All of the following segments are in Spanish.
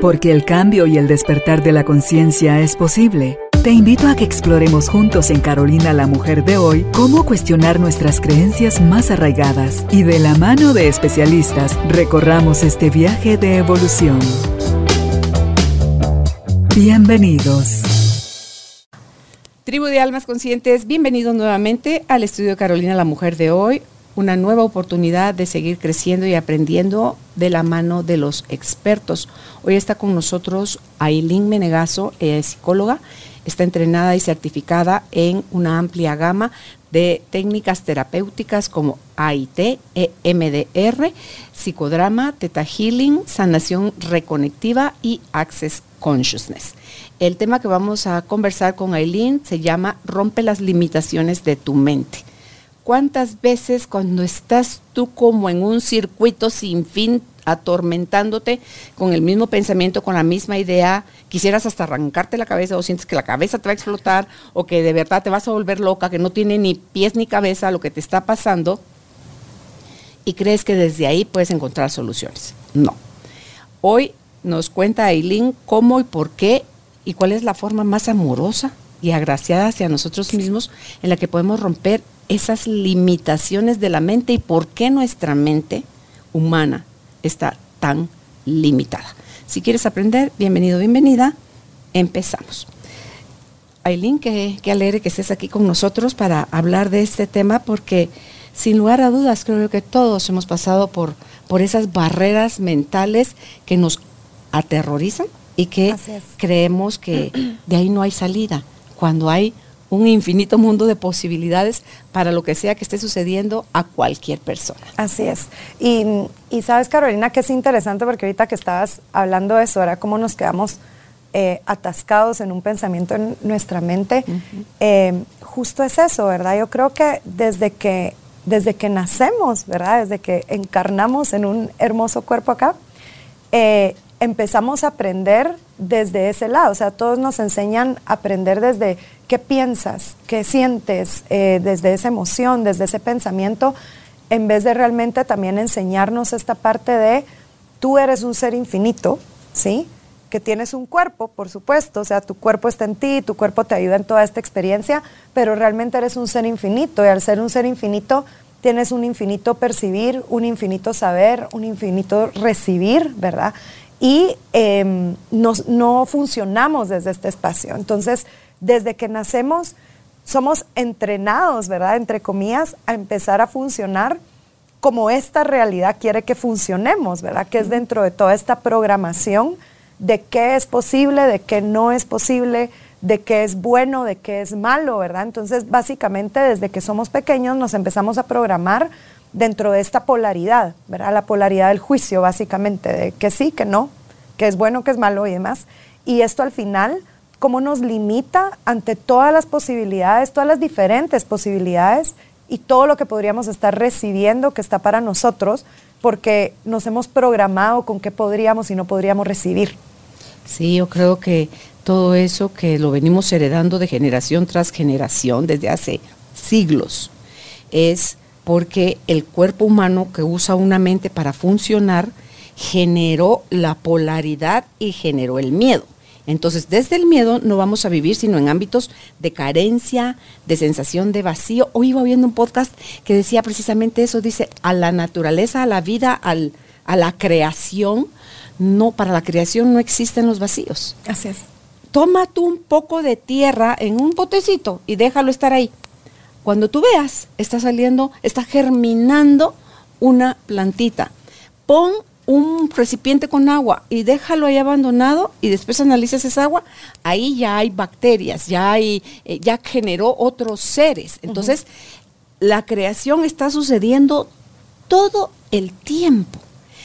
Porque el cambio y el despertar de la conciencia es posible. Te invito a que exploremos juntos en Carolina la Mujer de hoy cómo cuestionar nuestras creencias más arraigadas y de la mano de especialistas recorramos este viaje de evolución. Bienvenidos. Tribu de Almas Conscientes, bienvenidos nuevamente al estudio Carolina la Mujer de hoy una nueva oportunidad de seguir creciendo y aprendiendo de la mano de los expertos. Hoy está con nosotros Aileen Menegazo, es psicóloga, está entrenada y certificada en una amplia gama de técnicas terapéuticas como AIT, EMDR, psicodrama, Theta Healing, sanación reconectiva y Access Consciousness. El tema que vamos a conversar con Aileen se llama Rompe las limitaciones de tu mente. ¿Cuántas veces cuando estás tú como en un circuito sin fin atormentándote con el mismo pensamiento, con la misma idea, quisieras hasta arrancarte la cabeza o sientes que la cabeza te va a explotar o que de verdad te vas a volver loca, que no tiene ni pies ni cabeza lo que te está pasando y crees que desde ahí puedes encontrar soluciones? No. Hoy nos cuenta Aileen cómo y por qué y cuál es la forma más amorosa y agraciada hacia nosotros mismos en la que podemos romper esas limitaciones de la mente y por qué nuestra mente humana está tan limitada. Si quieres aprender, bienvenido, bienvenida. Empezamos. Aileen, qué, qué alegre que estés aquí con nosotros para hablar de este tema porque sin lugar a dudas creo que todos hemos pasado por, por esas barreras mentales que nos aterrorizan y que creemos que de ahí no hay salida, cuando hay un infinito mundo de posibilidades para lo que sea que esté sucediendo a cualquier persona. Así es. Y, sabes, Carolina, que es interesante porque ahorita que estabas hablando de eso, era cómo nos quedamos eh, atascados en un pensamiento en nuestra mente. Eh, justo es eso, ¿verdad? Yo creo que desde que desde que nacemos, ¿verdad? Desde que encarnamos en un hermoso cuerpo acá, eh, empezamos a aprender desde ese lado. O sea, todos nos enseñan a aprender desde qué piensas, qué sientes, eh, desde esa emoción, desde ese pensamiento, en vez de realmente también enseñarnos esta parte de tú eres un ser infinito, ¿sí? Que tienes un cuerpo, por supuesto, o sea, tu cuerpo está en ti, tu cuerpo te ayuda en toda esta experiencia, pero realmente eres un ser infinito y al ser un ser infinito tienes un infinito percibir, un infinito saber, un infinito recibir, ¿verdad? y em, no funcionamos desde este espacio. Entonces, desde que nacemos, somos entrenados, ¿verdad? Entre comillas, a empezar a funcionar como esta realidad quiere que funcionemos, ¿verdad? Que es dentro de toda esta programación de qué es posible, de qué no es posible, de qué es bueno, de qué es malo, ¿verdad? Entonces, básicamente, desde que somos pequeños nos empezamos a programar dentro de esta polaridad, ¿verdad? La polaridad del juicio, básicamente, de que sí, que no, que es bueno, que es malo y demás. Y esto al final, ¿cómo nos limita ante todas las posibilidades, todas las diferentes posibilidades y todo lo que podríamos estar recibiendo que está para nosotros, porque nos hemos programado con qué podríamos y no podríamos recibir? Sí, yo creo que todo eso que lo venimos heredando de generación tras generación desde hace siglos es porque el cuerpo humano que usa una mente para funcionar generó la polaridad y generó el miedo. Entonces, desde el miedo no vamos a vivir sino en ámbitos de carencia, de sensación de vacío. Hoy iba viendo un podcast que decía precisamente eso, dice, a la naturaleza, a la vida, al, a la creación, no, para la creación no existen los vacíos. Así es. Toma tú un poco de tierra en un potecito y déjalo estar ahí. Cuando tú veas, está saliendo, está germinando una plantita. Pon un recipiente con agua y déjalo ahí abandonado y después analizas esa agua, ahí ya hay bacterias, ya hay, eh, ya generó otros seres. Entonces, la creación está sucediendo todo el tiempo.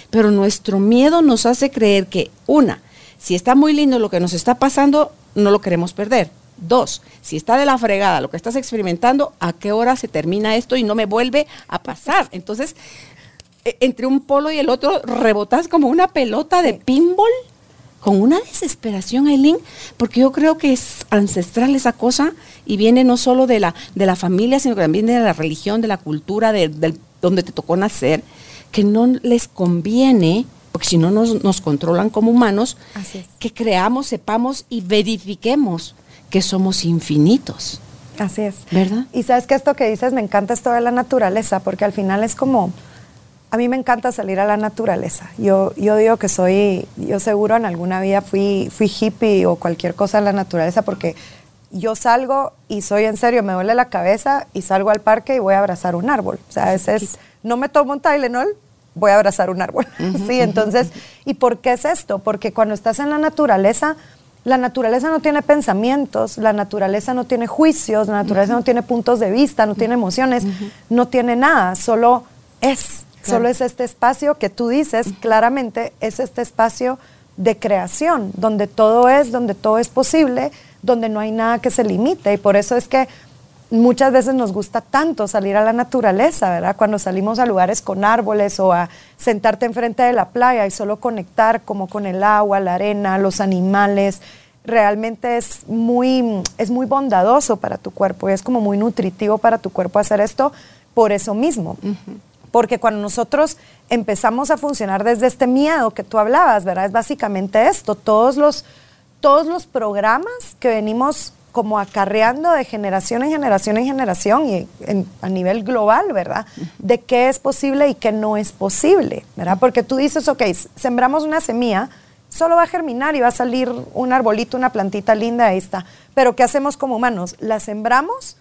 Pero nuestro miedo nos hace creer que, una, si está muy lindo lo que nos está pasando, no lo queremos perder. Dos, si está de la fregada lo que estás experimentando, ¿a qué hora se termina esto y no me vuelve a pasar? Entonces, entre un polo y el otro rebotas como una pelota de pinball con una desesperación, Aileen, porque yo creo que es ancestral esa cosa y viene no solo de la, de la familia, sino que también de la religión, de la cultura, de, donde te tocó nacer, que no les conviene porque si no nos, nos controlan como humanos, Así es. que creamos, sepamos y verifiquemos que somos infinitos. Así es. ¿Verdad? Y sabes que esto que dices, me encanta esto de la naturaleza, porque al final es como, a mí me encanta salir a la naturaleza. Yo, yo digo que soy, yo seguro en alguna vida fui, fui hippie o cualquier cosa en la naturaleza, porque yo salgo y soy en serio, me duele la cabeza y salgo al parque y voy a abrazar un árbol. O sea, ese es, no me tomo un Tylenol, voy a abrazar un árbol. sí, entonces, ¿y por qué es esto? Porque cuando estás en la naturaleza, la naturaleza no tiene pensamientos, la naturaleza no tiene juicios, la naturaleza no tiene puntos de vista, no tiene emociones, no tiene nada, solo es. Claro. Solo es este espacio que tú dices claramente, es este espacio de creación, donde todo es, donde todo es posible, donde no hay nada que se limite. Y por eso es que muchas veces nos gusta tanto salir a la naturaleza, ¿verdad? Cuando salimos a lugares con árboles o a sentarte enfrente de la playa y solo conectar como con el agua, la arena, los animales, realmente es muy, es muy bondadoso para tu cuerpo y es como muy nutritivo para tu cuerpo hacer esto por eso mismo. Porque cuando nosotros empezamos a funcionar desde este miedo que tú hablabas, ¿verdad? Es básicamente esto, todos los, todos los programas que venimos como acarreando de generación en generación en generación y en- a nivel global, ¿verdad? De qué es posible y qué no es posible, ¿verdad? Porque tú dices, ok, sembramos una semilla, solo va a germinar y va a salir un arbolito, una plantita linda, ahí está. Pero ¿qué hacemos como humanos? La sembramos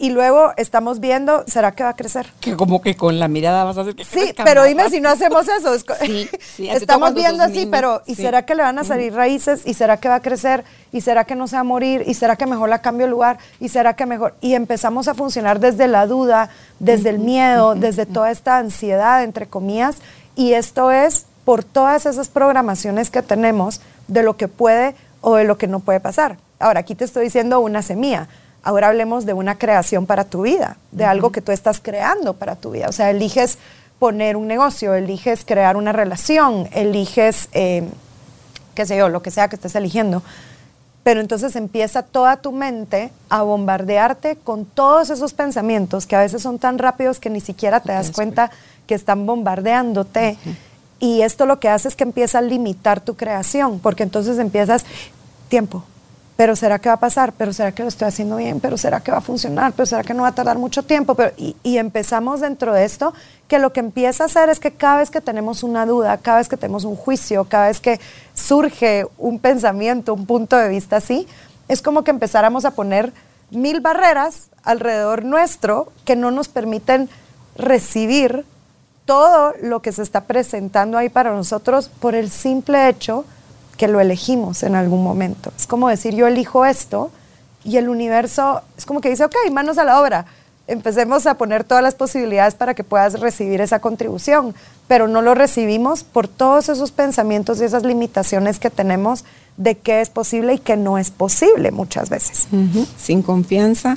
y luego estamos viendo, ¿será que va a crecer? Que como que con la mirada vas a hacer que Sí, pero dime si no hacemos eso. Sí, sí, Estamos viendo así, niño, pero ¿y sí. será que le van a salir raíces? ¿Y será que va a crecer? ¿Y será que no se va a morir? ¿Y será que mejor la cambio de lugar? ¿Y será que mejor? Y empezamos a funcionar desde la duda, desde el miedo, desde toda esta ansiedad, entre comillas. Y esto es por todas esas programaciones que tenemos de lo que puede o de lo que no puede pasar. Ahora, aquí te estoy diciendo una semilla. Ahora hablemos de una creación para tu vida, de algo que tú estás creando para tu vida. O sea, eliges poner un negocio, eliges crear una relación, eliges, eh, qué sé yo, lo que sea que estés eligiendo. Pero entonces empieza toda tu mente a bombardearte con todos esos pensamientos que a veces son tan rápidos que ni siquiera te das cuenta que están bombardeándote. Y esto lo que hace es que empieza a limitar tu creación, porque entonces empiezas tiempo. Pero será que va a pasar, pero será que lo estoy haciendo bien, pero será que va a funcionar, pero será que no va a tardar mucho tiempo. Pero, y, empezamos dentro de esto que lo que empieza a hacer es que cada vez que tenemos una duda, cada vez que tenemos un juicio, cada vez que surge un pensamiento, un punto de vista así, es como que empezáramos a poner mil barreras alrededor nuestro que no nos permiten recibir todo lo que se está presentando ahí para nosotros por el simple hecho que lo elegimos en algún momento. Es como decir, yo elijo esto y el universo es como que dice, ok, manos a la obra. Empecemos a poner todas las posibilidades para que puedas recibir esa contribución, pero no lo recibimos por todos esos pensamientos y esas limitaciones que tenemos de qué es posible y qué no es posible muchas veces. Sin confianza,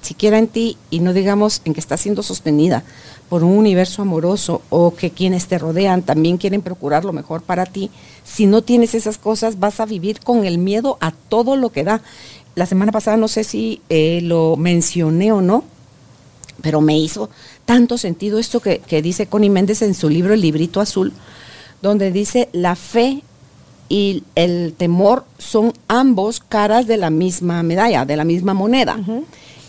siquiera en ti, y no digamos en que estás siendo sostenida por un universo amoroso o que quienes te rodean también quieren procurar lo mejor para ti, si no tienes esas cosas vas a vivir con el miedo a todo lo que da. La semana pasada no sé si eh, lo mencioné o no, pero me hizo tanto sentido esto que, que dice Connie Méndez en su libro El librito azul, donde dice la fe y el temor son ambos caras de la misma medalla, de la misma moneda.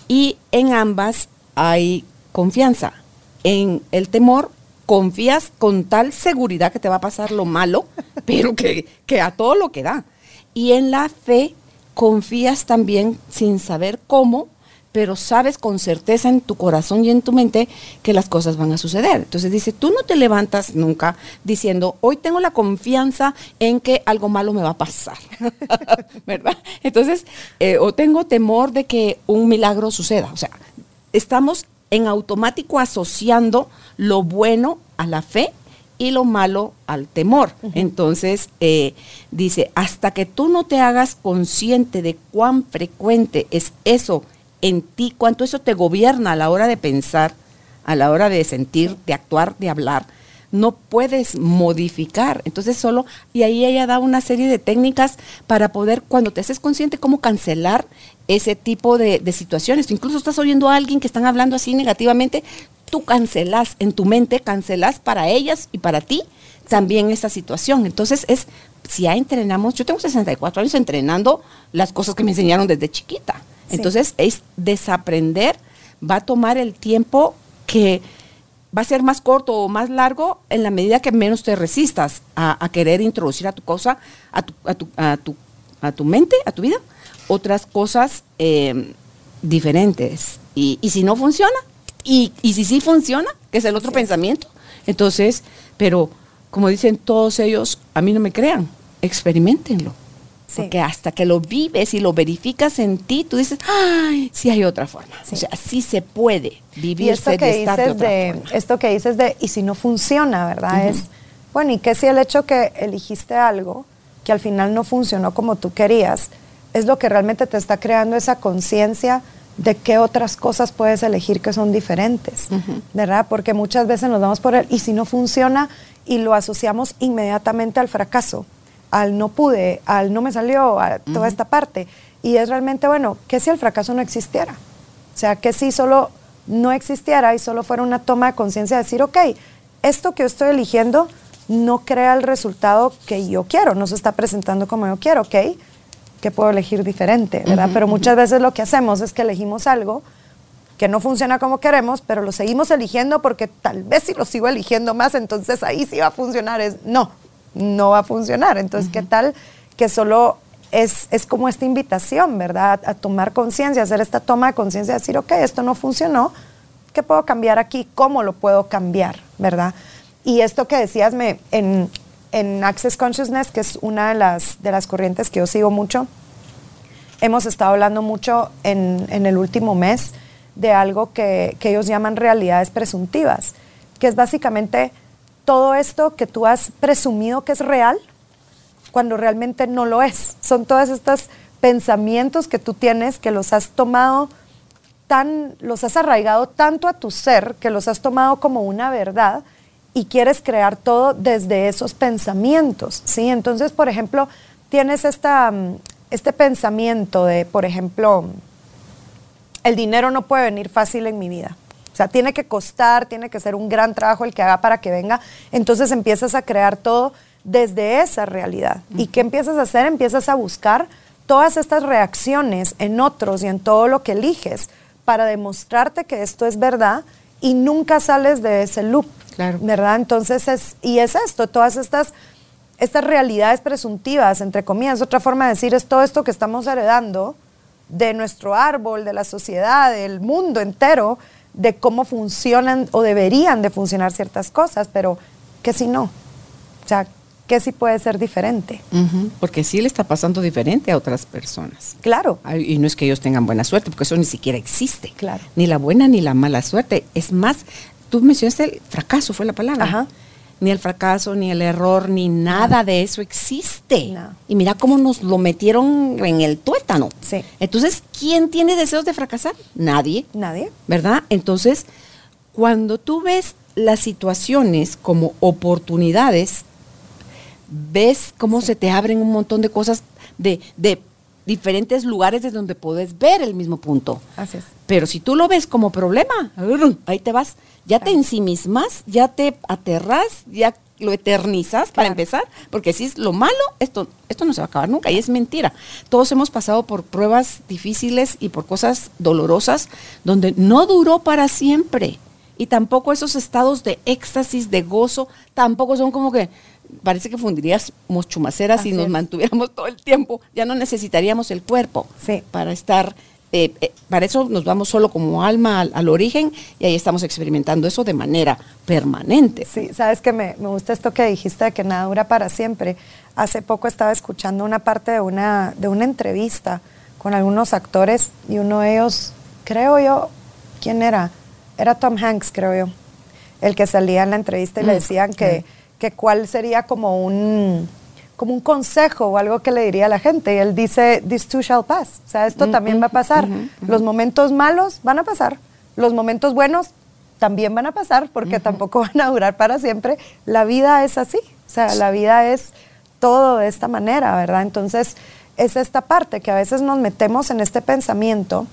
Y en ambas hay confianza. En el temor confías con tal seguridad que te va a pasar lo malo, pero que, que a todo lo que da. Y en la fe confías también sin saber cómo, pero sabes con certeza en tu corazón y en tu mente que las cosas van a suceder. Entonces dice, tú no te levantas nunca diciendo, hoy tengo la confianza en que algo malo me va a pasar, ¿verdad? Entonces, eh, o tengo temor de que un milagro suceda. O sea, estamos en automático asociando lo bueno a la fe y lo malo al temor. Entonces, eh, dice, hasta que tú no te hagas consciente de cuán frecuente es eso en ti, cuánto eso te gobierna a la hora de pensar, a la hora de sentir, de actuar, de hablar, no puedes modificar. Entonces solo, y ahí ella da una serie de técnicas para poder, cuando te haces consciente, cómo cancelar ese tipo de, de situaciones. Incluso estás oyendo a alguien que están hablando así negativamente, tú cancelas en tu mente, cancelas para ellas y para ti también esta situación. Entonces es, si ya entrenamos, yo tengo 64 años entrenando las cosas que me enseñaron desde chiquita. Entonces es desaprender, va a tomar el tiempo que va a ser más corto o más largo en la medida que menos te resistas a, querer introducir a tu cosa, a tu, a tu, a tu, a tu mente, a tu vida, otras cosas eh, diferentes. Y, y, si no funciona, y, y, si sí funciona, que es el otro pensamiento, entonces, pero como dicen todos ellos, a mí no me crean, experimentenlo. Porque hasta que lo vives y lo verificas en ti, tú dices, ay, sí hay otra forma. O sea, sí se puede vivir esto que dices de, Esto que dices de, y si no funciona, ¿verdad? Es, bueno, ¿y qué si el hecho que eligiste algo que al final no funcionó como tú querías, es lo que realmente te está creando esa conciencia de qué otras cosas puedes elegir que son diferentes, ¿verdad? Porque muchas veces nos damos por el, y si no funciona, y lo asociamos inmediatamente al fracaso al no pude, al no me salió, a toda esta parte. Y es realmente, bueno, ¿qué si el fracaso no existiera? O sea, ¿qué si solo no existiera y solo fuera una toma de conciencia de decir, ok, esto que yo estoy eligiendo no crea el resultado que yo quiero, no se está presentando como yo quiero, ok, que puedo elegir diferente, ¿verdad? pero muchas veces lo que hacemos es que elegimos algo que no funciona como queremos, pero lo seguimos eligiendo porque tal vez si lo sigo eligiendo más, entonces ahí sí va a funcionar. Es, no, no va a funcionar. Entonces, ¿qué tal que solo es, es, como esta invitación, ¿verdad? A, tomar conciencia, hacer esta toma de conciencia, decir, ok, esto no funcionó, ¿qué puedo cambiar aquí? ¿Cómo lo puedo cambiar, ¿verdad? Y esto que decías me, en, en Access Consciousness, que es una de las, de las corrientes que yo sigo mucho, hemos estado hablando mucho en, en el último mes de algo que, que ellos llaman realidades presuntivas, que es básicamente todo esto que tú has presumido que es real cuando realmente no lo es. Son todos estos pensamientos que tú tienes que los has tomado tan, los has arraigado tanto a tu ser que los has tomado como una verdad y quieres crear todo desde esos pensamientos, ¿sí? Entonces, por ejemplo, tienes esta, mm, este pensamiento de, por ejemplo, el dinero no puede venir fácil en mi vida. O sea, tiene que costar, tiene que ser un gran trabajo el que haga para que venga. Entonces empiezas a crear todo desde esa realidad. ¿Y qué empiezas a hacer? Empiezas a buscar todas estas reacciones en otros y en todo lo que eliges para demostrarte que esto es verdad y nunca sales de ese loop. Claro. ¿Verdad? Entonces es, y es esto, todas estas, estas realidades presuntivas, entre comillas, otra forma de decir es todo esto que estamos heredando de nuestro árbol, de la sociedad, del mundo entero, de cómo funcionan o deberían de funcionar ciertas cosas, pero ¿qué si no? O sea, ¿qué si puede ser diferente? Porque sí le está pasando diferente a otras personas. Claro. y no es que ellos tengan buena suerte, porque eso ni siquiera existe. Claro. Ni la buena ni la mala suerte. Es más, tú mencionaste el fracaso, fue la palabra. Ajá ni el fracaso, ni el error, ni nada de eso existe. Y mira cómo nos lo metieron en el tuétano. Sí. Entonces, ¿quién tiene deseos de fracasar? Nadie. Nadie. ¿Verdad? Entonces, cuando tú ves las situaciones como oportunidades, ves cómo se te abren un montón de cosas de, de diferentes lugares desde donde puedes ver el mismo punto. Así es. Pero si tú lo ves como problema, ahí te vas ya te ensimismas, ya te aterras, ya lo eternizas para empezar, porque si es lo malo, esto, esto no se va a acabar nunca y es mentira. Todos hemos pasado por pruebas difíciles y por cosas dolorosas donde no duró para siempre. Y tampoco esos estados de éxtasis, de gozo, tampoco son como que parece que fundiríamos chumaceras y nos mantuviéramos todo el tiempo. Ya no necesitaríamos el cuerpo para estar eh, eh, para eso nos vamos solo como alma al, origen y ahí estamos experimentando eso de manera permanente. Sí, sabes que me, gusta esto que dijiste de que nada dura para siempre. Hace poco estaba escuchando una parte de una, de una entrevista con algunos actores y uno de ellos, creo yo, ¿quién era? Era Tom Hanks, creo yo, el que salía en la entrevista y le mm, decían que, que cuál sería como un como un consejo o algo que le diría a la gente. Y él dice, this too shall pass. O sea, esto también va a pasar. Los momentos malos van a pasar. Los momentos buenos también van a pasar porque tampoco van a durar para siempre. La vida es así. O sea, la vida es todo de esta manera, ¿verdad? Entonces, es esta parte que a veces nos metemos en este pensamiento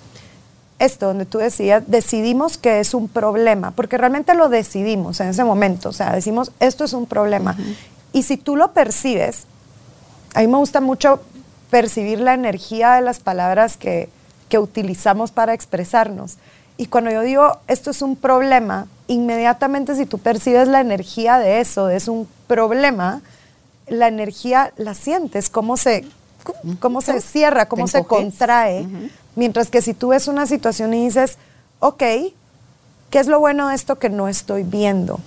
esto, donde tú decías, decidimos que es un problema, porque realmente lo decidimos en ese momento, o sea, decimos, esto es un problema. Y si tú lo percibes, a mí me gusta mucho percibir la energía de las palabras que, que utilizamos para expresarnos. Y cuando yo digo, esto es un problema, inmediatamente si tú percibes la energía de eso, es un problema, la energía la sientes, cómo se, cómo se cierra, cómo se contrae. Mientras que si tú ves una situación y dices, ok, ¿qué es lo bueno de esto que no estoy viendo?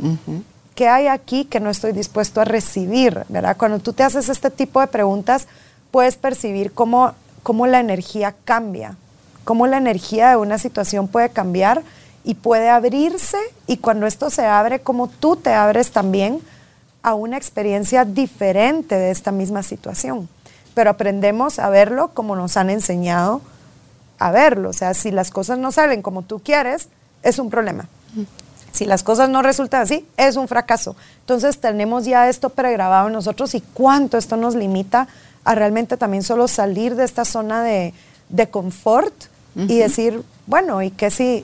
¿Qué hay aquí que no estoy dispuesto a recibir? ¿verdad? Cuando tú te haces este tipo de preguntas, puedes percibir cómo, cómo la energía cambia, cómo la energía de una situación puede cambiar y puede abrirse y cuando esto se abre, como tú te abres también a una experiencia diferente de esta misma situación. Pero aprendemos a verlo como nos han enseñado a verlo. O sea, si las cosas no salen como tú quieres, es un problema. Si las cosas no resultan así, es un fracaso. Entonces tenemos ya esto pregrabado en nosotros y cuánto esto nos limita a realmente también solo salir de esta zona de, confort y decir, bueno, ¿y qué si,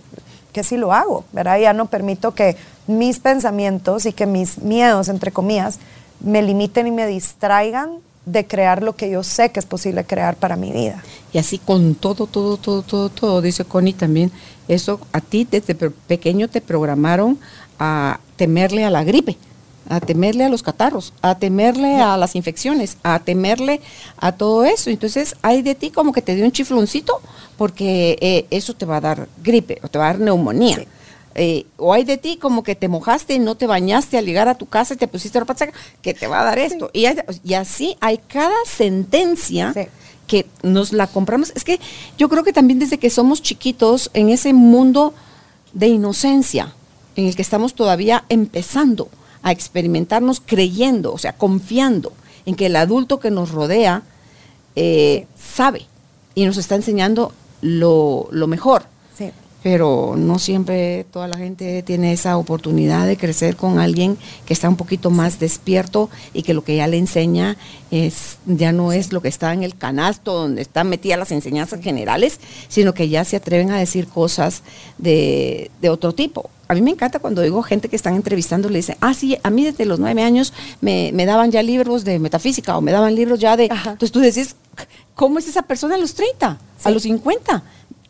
qué si lo hago? ¿verdad? Ya no permito que mis pensamientos y que mis miedos, entre comillas, me limiten y me distraigan de crear lo que yo sé que es posible crear para mi vida. Y así con todo, todo, todo, todo, todo, dice Connie también, eso a ti desde pequeño te programaron a temerle a la gripe, a temerle a los catarros, a temerle a las infecciones, a temerle a todo eso. Entonces hay de ti como que te dio un chifloncito porque eh, eso te va a dar gripe o te va a dar neumonía. Eh, o hay de ti como que te mojaste y no te bañaste al llegar a tu casa y te pusiste ropa seca, que te va a dar esto. Y, y, así hay cada sentencia que nos la compramos. Es que yo creo que también desde que somos chiquitos en ese mundo de inocencia en el que estamos todavía empezando a experimentarnos creyendo, o sea, confiando en que el adulto que nos rodea eh, sabe y nos está enseñando lo, lo mejor pero no siempre toda la gente tiene esa oportunidad de crecer con alguien que está un poquito más despierto y que lo que ya le enseña es ya no es lo que está en el canasto donde están metidas las enseñanzas generales, sino que ya se atreven a decir cosas de, otro tipo. A mí me encanta cuando digo gente que están entrevistando, le dicen, ah, sí, a mí desde los nueve años me, daban ya libros de metafísica o me daban libros ya de... Entonces tú decís, ¿cómo es esa persona a los 30, a los 50?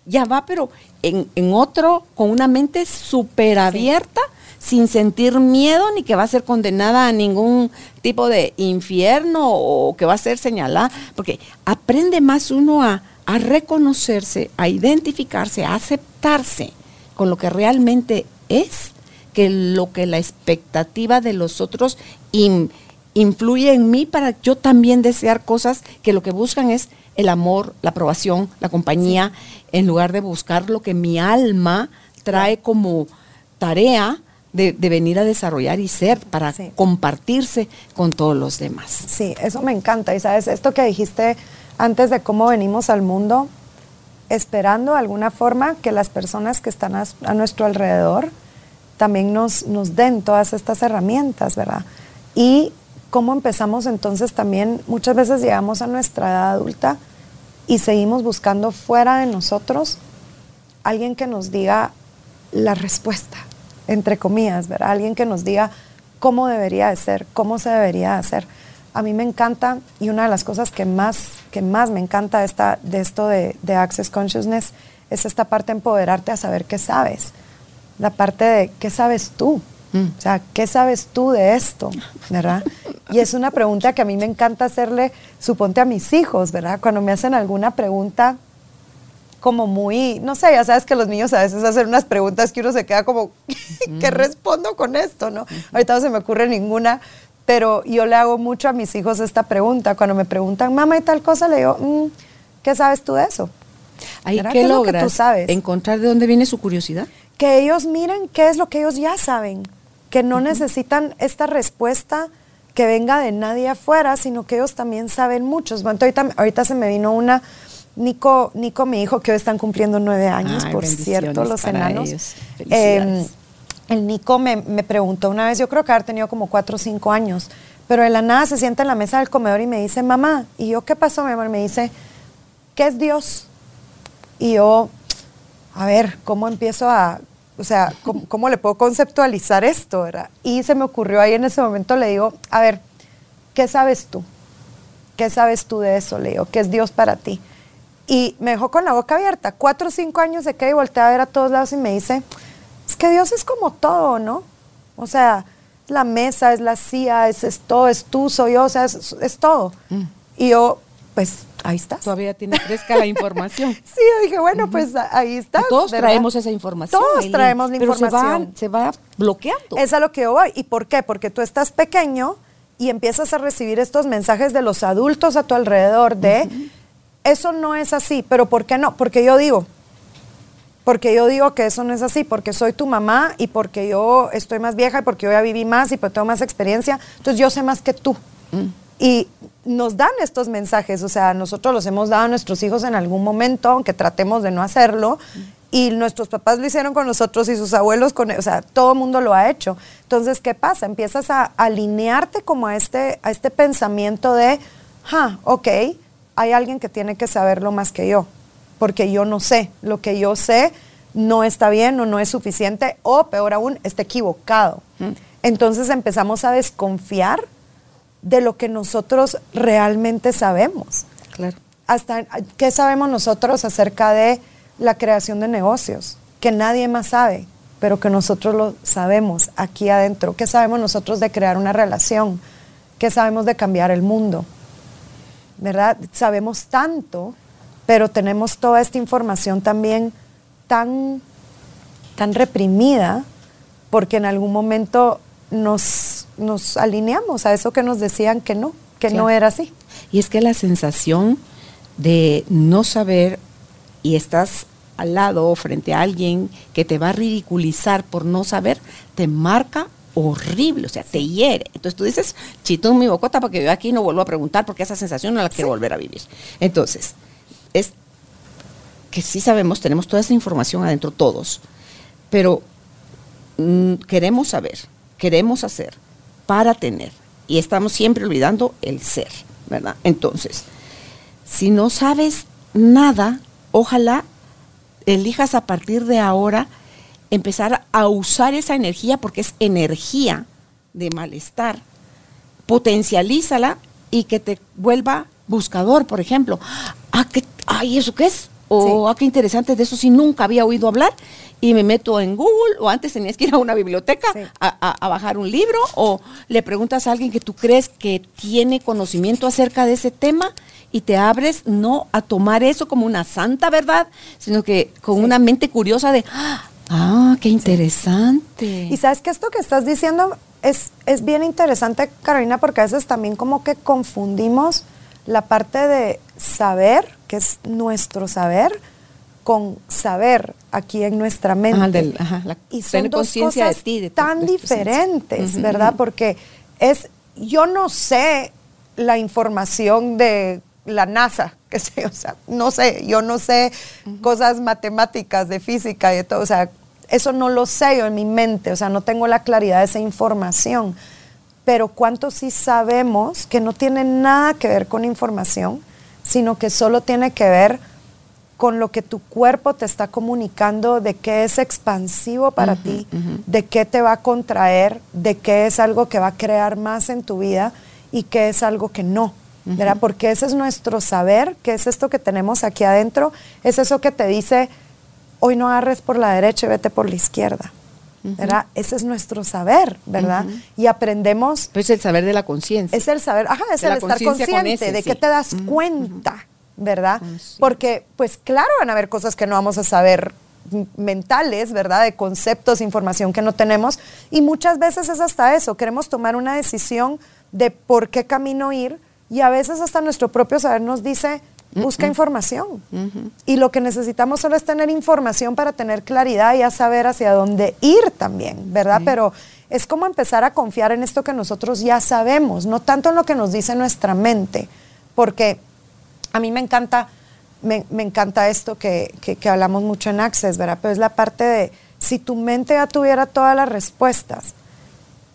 Ya va, pero en, otro, con una mente súper abierta, sin sentir miedo ni que va a ser condenada a ningún tipo de infierno o que va a ser señalada, porque aprende más uno a, reconocerse, a identificarse, a aceptarse con lo que realmente es, que lo que la expectativa de los otros influye en mí para yo también desear cosas que lo que buscan es el amor, la aprobación, la compañía, en lugar de buscar lo que mi alma trae como tarea de, venir a desarrollar y ser para compartirse con todos los demás. Sí, eso me encanta. Y sabes, esto que dijiste antes de cómo venimos al mundo, esperando de alguna forma que las personas que están a, nuestro alrededor también nos, nos den todas estas herramientas, ¿verdad? Y cómo empezamos entonces también, muchas veces llegamos a nuestra edad adulta y seguimos buscando fuera de nosotros alguien que nos diga la respuesta, entre comillas, ¿verdad? Alguien que nos diga cómo debería de ser, cómo se debería de hacer. A mí me encanta y una de las cosas que más, que más me encanta esta, de esto de, de Access Consciousness es esta parte de empoderarte a saber qué sabes, la parte de qué sabes tú, Mm. O sea, ¿qué sabes tú de esto? ¿Verdad? Y es una pregunta que a mí me encanta hacerle, suponte a mis hijos, ¿verdad? Cuando me hacen alguna pregunta como muy, no sé, ya sabes que los niños a veces hacen unas preguntas que uno se queda como, ¿qué mm. respondo con esto? ¿no? Ahorita no se me ocurre ninguna, pero yo le hago mucho a mis hijos esta pregunta. Cuando me preguntan, mamá, y tal cosa, le digo, mm, ¿qué sabes tú de eso? Ahí, ¿Qué, ¿Qué logras? que tú sabes? ¿Encontrar de dónde viene su curiosidad? Que ellos miren qué es lo que ellos ya saben que no necesitan esta respuesta que venga de nadie afuera, sino que ellos también saben muchos. Bueno, ahorita, se me vino una, Nico, Nico, mi hijo, que hoy están cumpliendo nueve años, por cierto, los enanos. Eh, el Nico me, preguntó una vez, yo creo que haber tenido como cuatro o cinco años, pero de la nada se sienta en la mesa del comedor y me dice, mamá, ¿y yo qué pasó, mi amor? Me dice, ¿qué es Dios? Y yo, a ver, ¿cómo empiezo a, o sea, cómo, le puedo conceptualizar esto, verdad? Y se me ocurrió ahí en ese momento, le digo, a ver, ¿qué sabes tú? ¿Qué sabes tú de eso? Le digo, ¿qué es Dios para ti? Y me dejó con la boca abierta. Cuatro o cinco años de que y volteé a ver a todos lados y me dice, es que Dios es como todo, ¿no? O sea, es la mesa, es la silla, es, es todo, es tú, soy yo, o sea, es, todo. Mm. Y yo, pues ahí está. Todavía tiene fresca la información. sí, yo dije, bueno, pues ahí está. Todos traemos esa información. Todos traemos la información. Se va, se va bloqueando. Es a lo que yo voy. ¿Y por qué? Porque tú estás pequeño y empiezas a recibir estos mensajes de los adultos a tu alrededor de, eso no es así, pero ¿por qué no? Porque yo digo, porque yo digo que eso no es así, porque soy tu mamá y porque yo estoy más vieja y porque yo ya viví más y porque tengo más experiencia, entonces yo sé más que tú. Mm. Y nos dan estos mensajes, o sea, nosotros los hemos dado a nuestros hijos en algún momento, aunque tratemos de no hacerlo, y nuestros papás lo hicieron con nosotros y sus abuelos con, o sea, todo el mundo lo ha hecho. Entonces, ¿qué pasa? Empiezas a alinearte como a este, a este pensamiento de, ah, ok, hay alguien que tiene que saberlo más que yo, porque yo no sé, lo que yo sé no está bien o no es suficiente, o peor aún, está equivocado. Entonces empezamos a desconfiar de lo que nosotros realmente sabemos. Claro. Hasta qué sabemos nosotros acerca de la creación de negocios, que nadie más sabe, pero que nosotros lo sabemos aquí adentro. ¿Qué sabemos nosotros de crear una relación? ¿Qué sabemos de cambiar el mundo? ¿Verdad? Sabemos tanto, pero tenemos toda esta información también tan, tan reprimida porque en algún momento nos, nos alineamos a eso que nos decían que no, que no era así. Y es que la sensación de no saber y estás al lado o frente a alguien que te va a ridiculizar por no saber, te marca horrible, o sea, te hiere. Entonces tú dices, chito en mi bocota porque yo aquí no vuelvo a preguntar porque esa sensación no la quiero volver a vivir. Entonces, es que sí sabemos, tenemos toda esa información adentro todos, pero mm, queremos saber, queremos hacer para tener y estamos siempre olvidando el ser, ¿verdad? Entonces, si no sabes nada, ojalá elijas a partir de ahora empezar a usar esa energía porque es energía de malestar. Potencialízala y que te vuelva buscador, por ejemplo. Ah, ¿qué, ay, ¿eso qué es? O, ah, qué interesante, de eso sí nunca había oído hablar. Y me meto en Google, o antes tenías que ir a una biblioteca a, bajar un libro, o le preguntas a alguien que tú crees que tiene conocimiento acerca de ese tema y te abres no a tomar eso como una santa verdad, sino que con una mente curiosa de, ah, qué interesante. Y sabes que esto que estás diciendo es, es bien interesante, Carolina, porque a veces también como que confundimos la parte de saber, que es nuestro saber, con saber aquí en nuestra mente. y son dos cosas tan diferentes, ¿verdad? Porque es, yo no sé la información de la NASA, que sé, o sea, no sé, yo no sé cosas matemáticas, de física y de todo, o sea, eso no lo sé yo en mi mente, o sea, no tengo la claridad de esa información, pero cuánto sí sabemos que no tiene nada que ver con información, sino que solo tiene que ver con lo que tu cuerpo te está comunicando de qué es expansivo para ti, de qué te va a contraer, de qué es algo que va a crear más en tu vida y qué es algo que no. ¿verdad? Porque ese es nuestro saber, que es esto que tenemos aquí adentro, es eso que te dice, hoy no agarres por la derecha y vete por la izquierda. ¿verdad? Ese es nuestro saber, ¿verdad? Y aprendemos... es el saber de la conciencia. Es el saber, ajá, es el estar consciente de que te das cuenta, ¿verdad? Porque, pues claro, van a haber cosas que no vamos a saber mentales, ¿verdad? De conceptos, información que no tenemos. Y muchas veces es hasta eso, queremos tomar una decisión de por qué camino ir, y a veces hasta nuestro propio saber nos dice, busca información. Y lo que necesitamos solo es tener información para tener claridad y a saber hacia dónde ir también, ¿verdad? Pero es como empezar a confiar en esto que nosotros ya sabemos, no tanto en lo que nos dice nuestra mente, porque a mí me encanta, me, encanta esto que, que, hablamos mucho en Access, ¿verdad? Pero es la parte de, si tu mente ya tuviera todas las respuestas,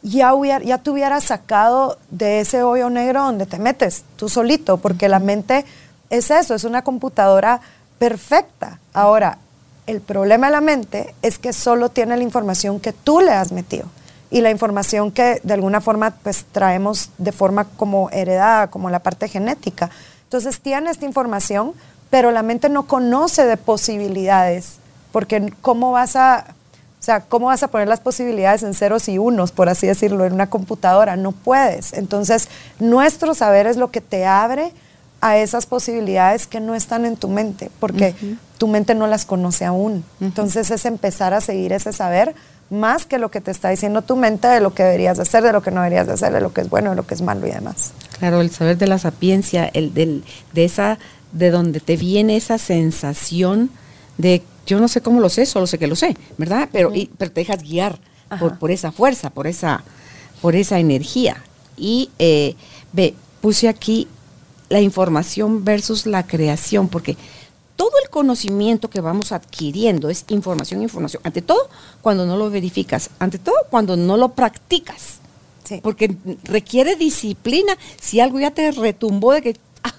ya, ya te hubieras sacado de ese hoyo negro donde te metes tú solito, porque la mente es eso, es una computadora perfecta. Ahora, El problema de la mente es que solo tiene la información que tú le has metido y la información que de alguna forma pues traemos de forma como heredada, como la parte genética. Entonces tiene esta información, pero la mente no conoce de posibilidades, porque cómo vas a, o sea, cómo vas a poner las posibilidades en ceros y unos, por así decirlo, en una computadora, no puedes. Entonces, nuestro saber es lo que te abre a esas posibilidades que no están en tu mente, porque tu mente no las conoce aún. Entonces es empezar a seguir ese saber más que lo que te está diciendo tu mente de lo que deberías hacer, de lo que no deberías de hacer, de lo que es bueno, de lo que es malo y demás. Claro, el saber de la sapiencia, el del, de esa, de donde te viene esa sensación de yo no sé cómo lo sé, solo sé que lo sé, ¿verdad? Pero, pero te dejas guiar por, por, esa fuerza, por esa, por esa energía. Y eh, ve, puse aquí la información versus la creación, porque todo el conocimiento que vamos adquiriendo es información, información. Ante todo, cuando no lo verificas. Ante todo, cuando no lo practicas. Porque requiere disciplina. Si algo ya te retumbó de que ah,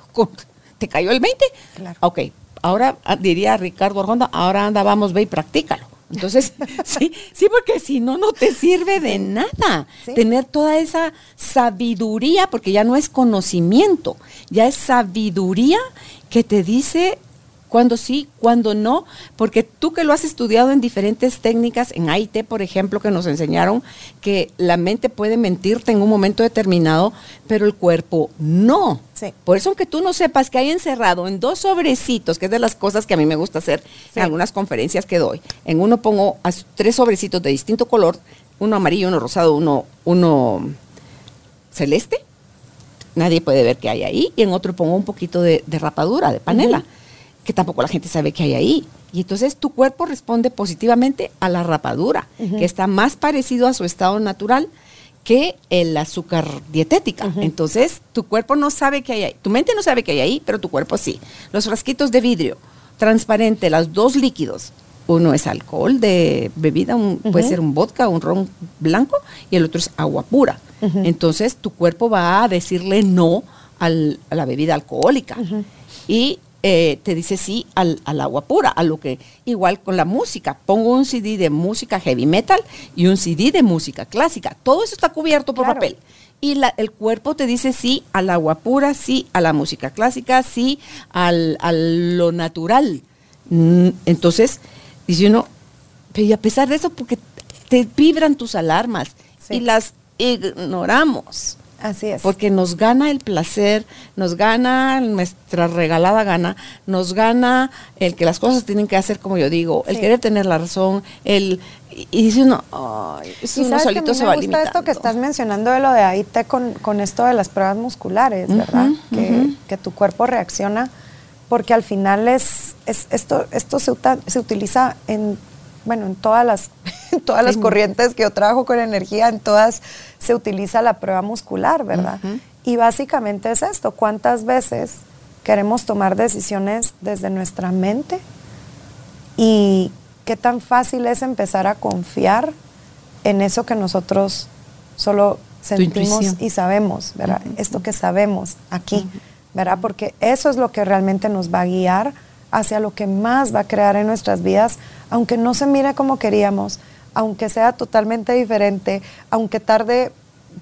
te cayó el 20, claro. ok, ahora ah, diría Ricardo Arjonda, ahora anda, vamos, ve y practícalo. Entonces, sí, sí, porque si no, no te sirve de nada tener toda esa sabiduría, porque ya no es conocimiento, ya es sabiduría que te dice cuando sí, cuando no, porque tú que lo has estudiado en diferentes técnicas, en AIT, por ejemplo, que nos enseñaron que la mente puede mentirte en un momento determinado, pero el cuerpo no. Por eso, aunque tú no sepas que hay encerrado en dos sobrecitos, que es de las cosas que a mí me gusta hacer en algunas conferencias que doy, en uno pongo tres sobrecitos de distinto color, uno amarillo, uno rosado, uno, uno celeste, nadie puede ver qué hay ahí, y en otro pongo un poquito de, rapadura, de panela que tampoco la gente sabe que hay ahí. Y entonces tu cuerpo responde positivamente a la rapadura, que está más parecido a su estado natural que el azúcar dietética. Entonces tu cuerpo no sabe que hay ahí. Tu mente no sabe que hay ahí, pero tu cuerpo sí. Los frasquitos de vidrio, transparente, los dos líquidos. Uno es alcohol de bebida, puede ser un vodka, un ron blanco, y el otro es agua pura. Entonces tu cuerpo va a decirle no a la bebida alcohólica. Y eh, te dice sí al, agua pura, a lo que igual con la música. Pongo un CD de música heavy metal y un CD de música clásica. Todo eso está cubierto por papel. Y la, el cuerpo te dice sí al agua pura, sí a la música clásica, sí al, a lo natural. Mm, entonces, dice uno, pero a pesar de eso, porque te vibran tus alarmas y las ignoramos. Así es. Porque nos gana el placer, nos gana nuestra regalada gana, nos gana el que las cosas tienen que hacer como yo digo, el querer tener la razón, el y dice uno, eso uno solito se va Me gusta esto que estás mencionando de lo de AIT con, con esto de las pruebas musculares, ¿verdad? que, que, tu cuerpo reacciona, porque al final es, es esto, esto se, se utiliza en bueno, en todas las, todas las corrientes que yo trabajo con energía, en todas se utiliza la prueba muscular, ¿verdad? Y básicamente es esto, ¿cuántas veces queremos tomar decisiones desde nuestra mente? Y qué tan fácil es empezar a confiar en eso que nosotros solo sentimos y sabemos, ¿verdad? Esto que sabemos aquí, ¿verdad? Porque eso es lo que realmente nos va a guiar hacia lo que más va a crear en nuestras vidas, aunque no se mire como queríamos, aunque sea totalmente diferente, aunque tarde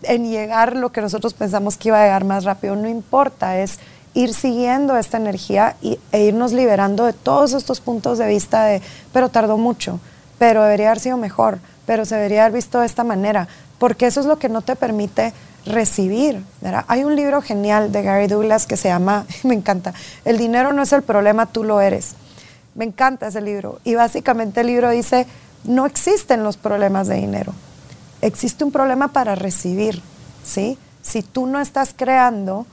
en llegar lo que nosotros pensamos que iba a llegar más rápido, no importa, es ir siguiendo esta energía y, e irnos liberando de todos estos puntos de vista de, pero tardó mucho, pero debería haber sido mejor, pero se debería haber visto de esta manera, porque eso es lo que no te permite recibir. Hay un libro genial de Gary Douglas que se llama, me encanta, El dinero no es el problema, tú lo eres. Me encanta ese libro. Y básicamente el libro dice, no existen los problemas de dinero. Existe un problema para recibir, ¿sí? Si tú no estás creando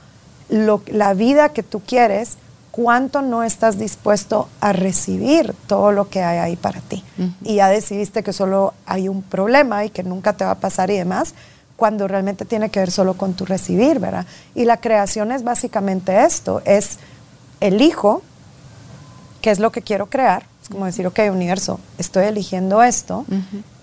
la vida que tú quieres, ¿cuánto no estás dispuesto a recibir todo lo que hay ahí para ti? Y ya decidiste que solo hay un problema y que nunca te va a pasar y demás, cuando realmente tiene que ver solo con tu recibir, ¿verdad? Y la creación es básicamente esto, es elijo qué es lo que quiero crear, es como decir, ok, universo, estoy eligiendo esto,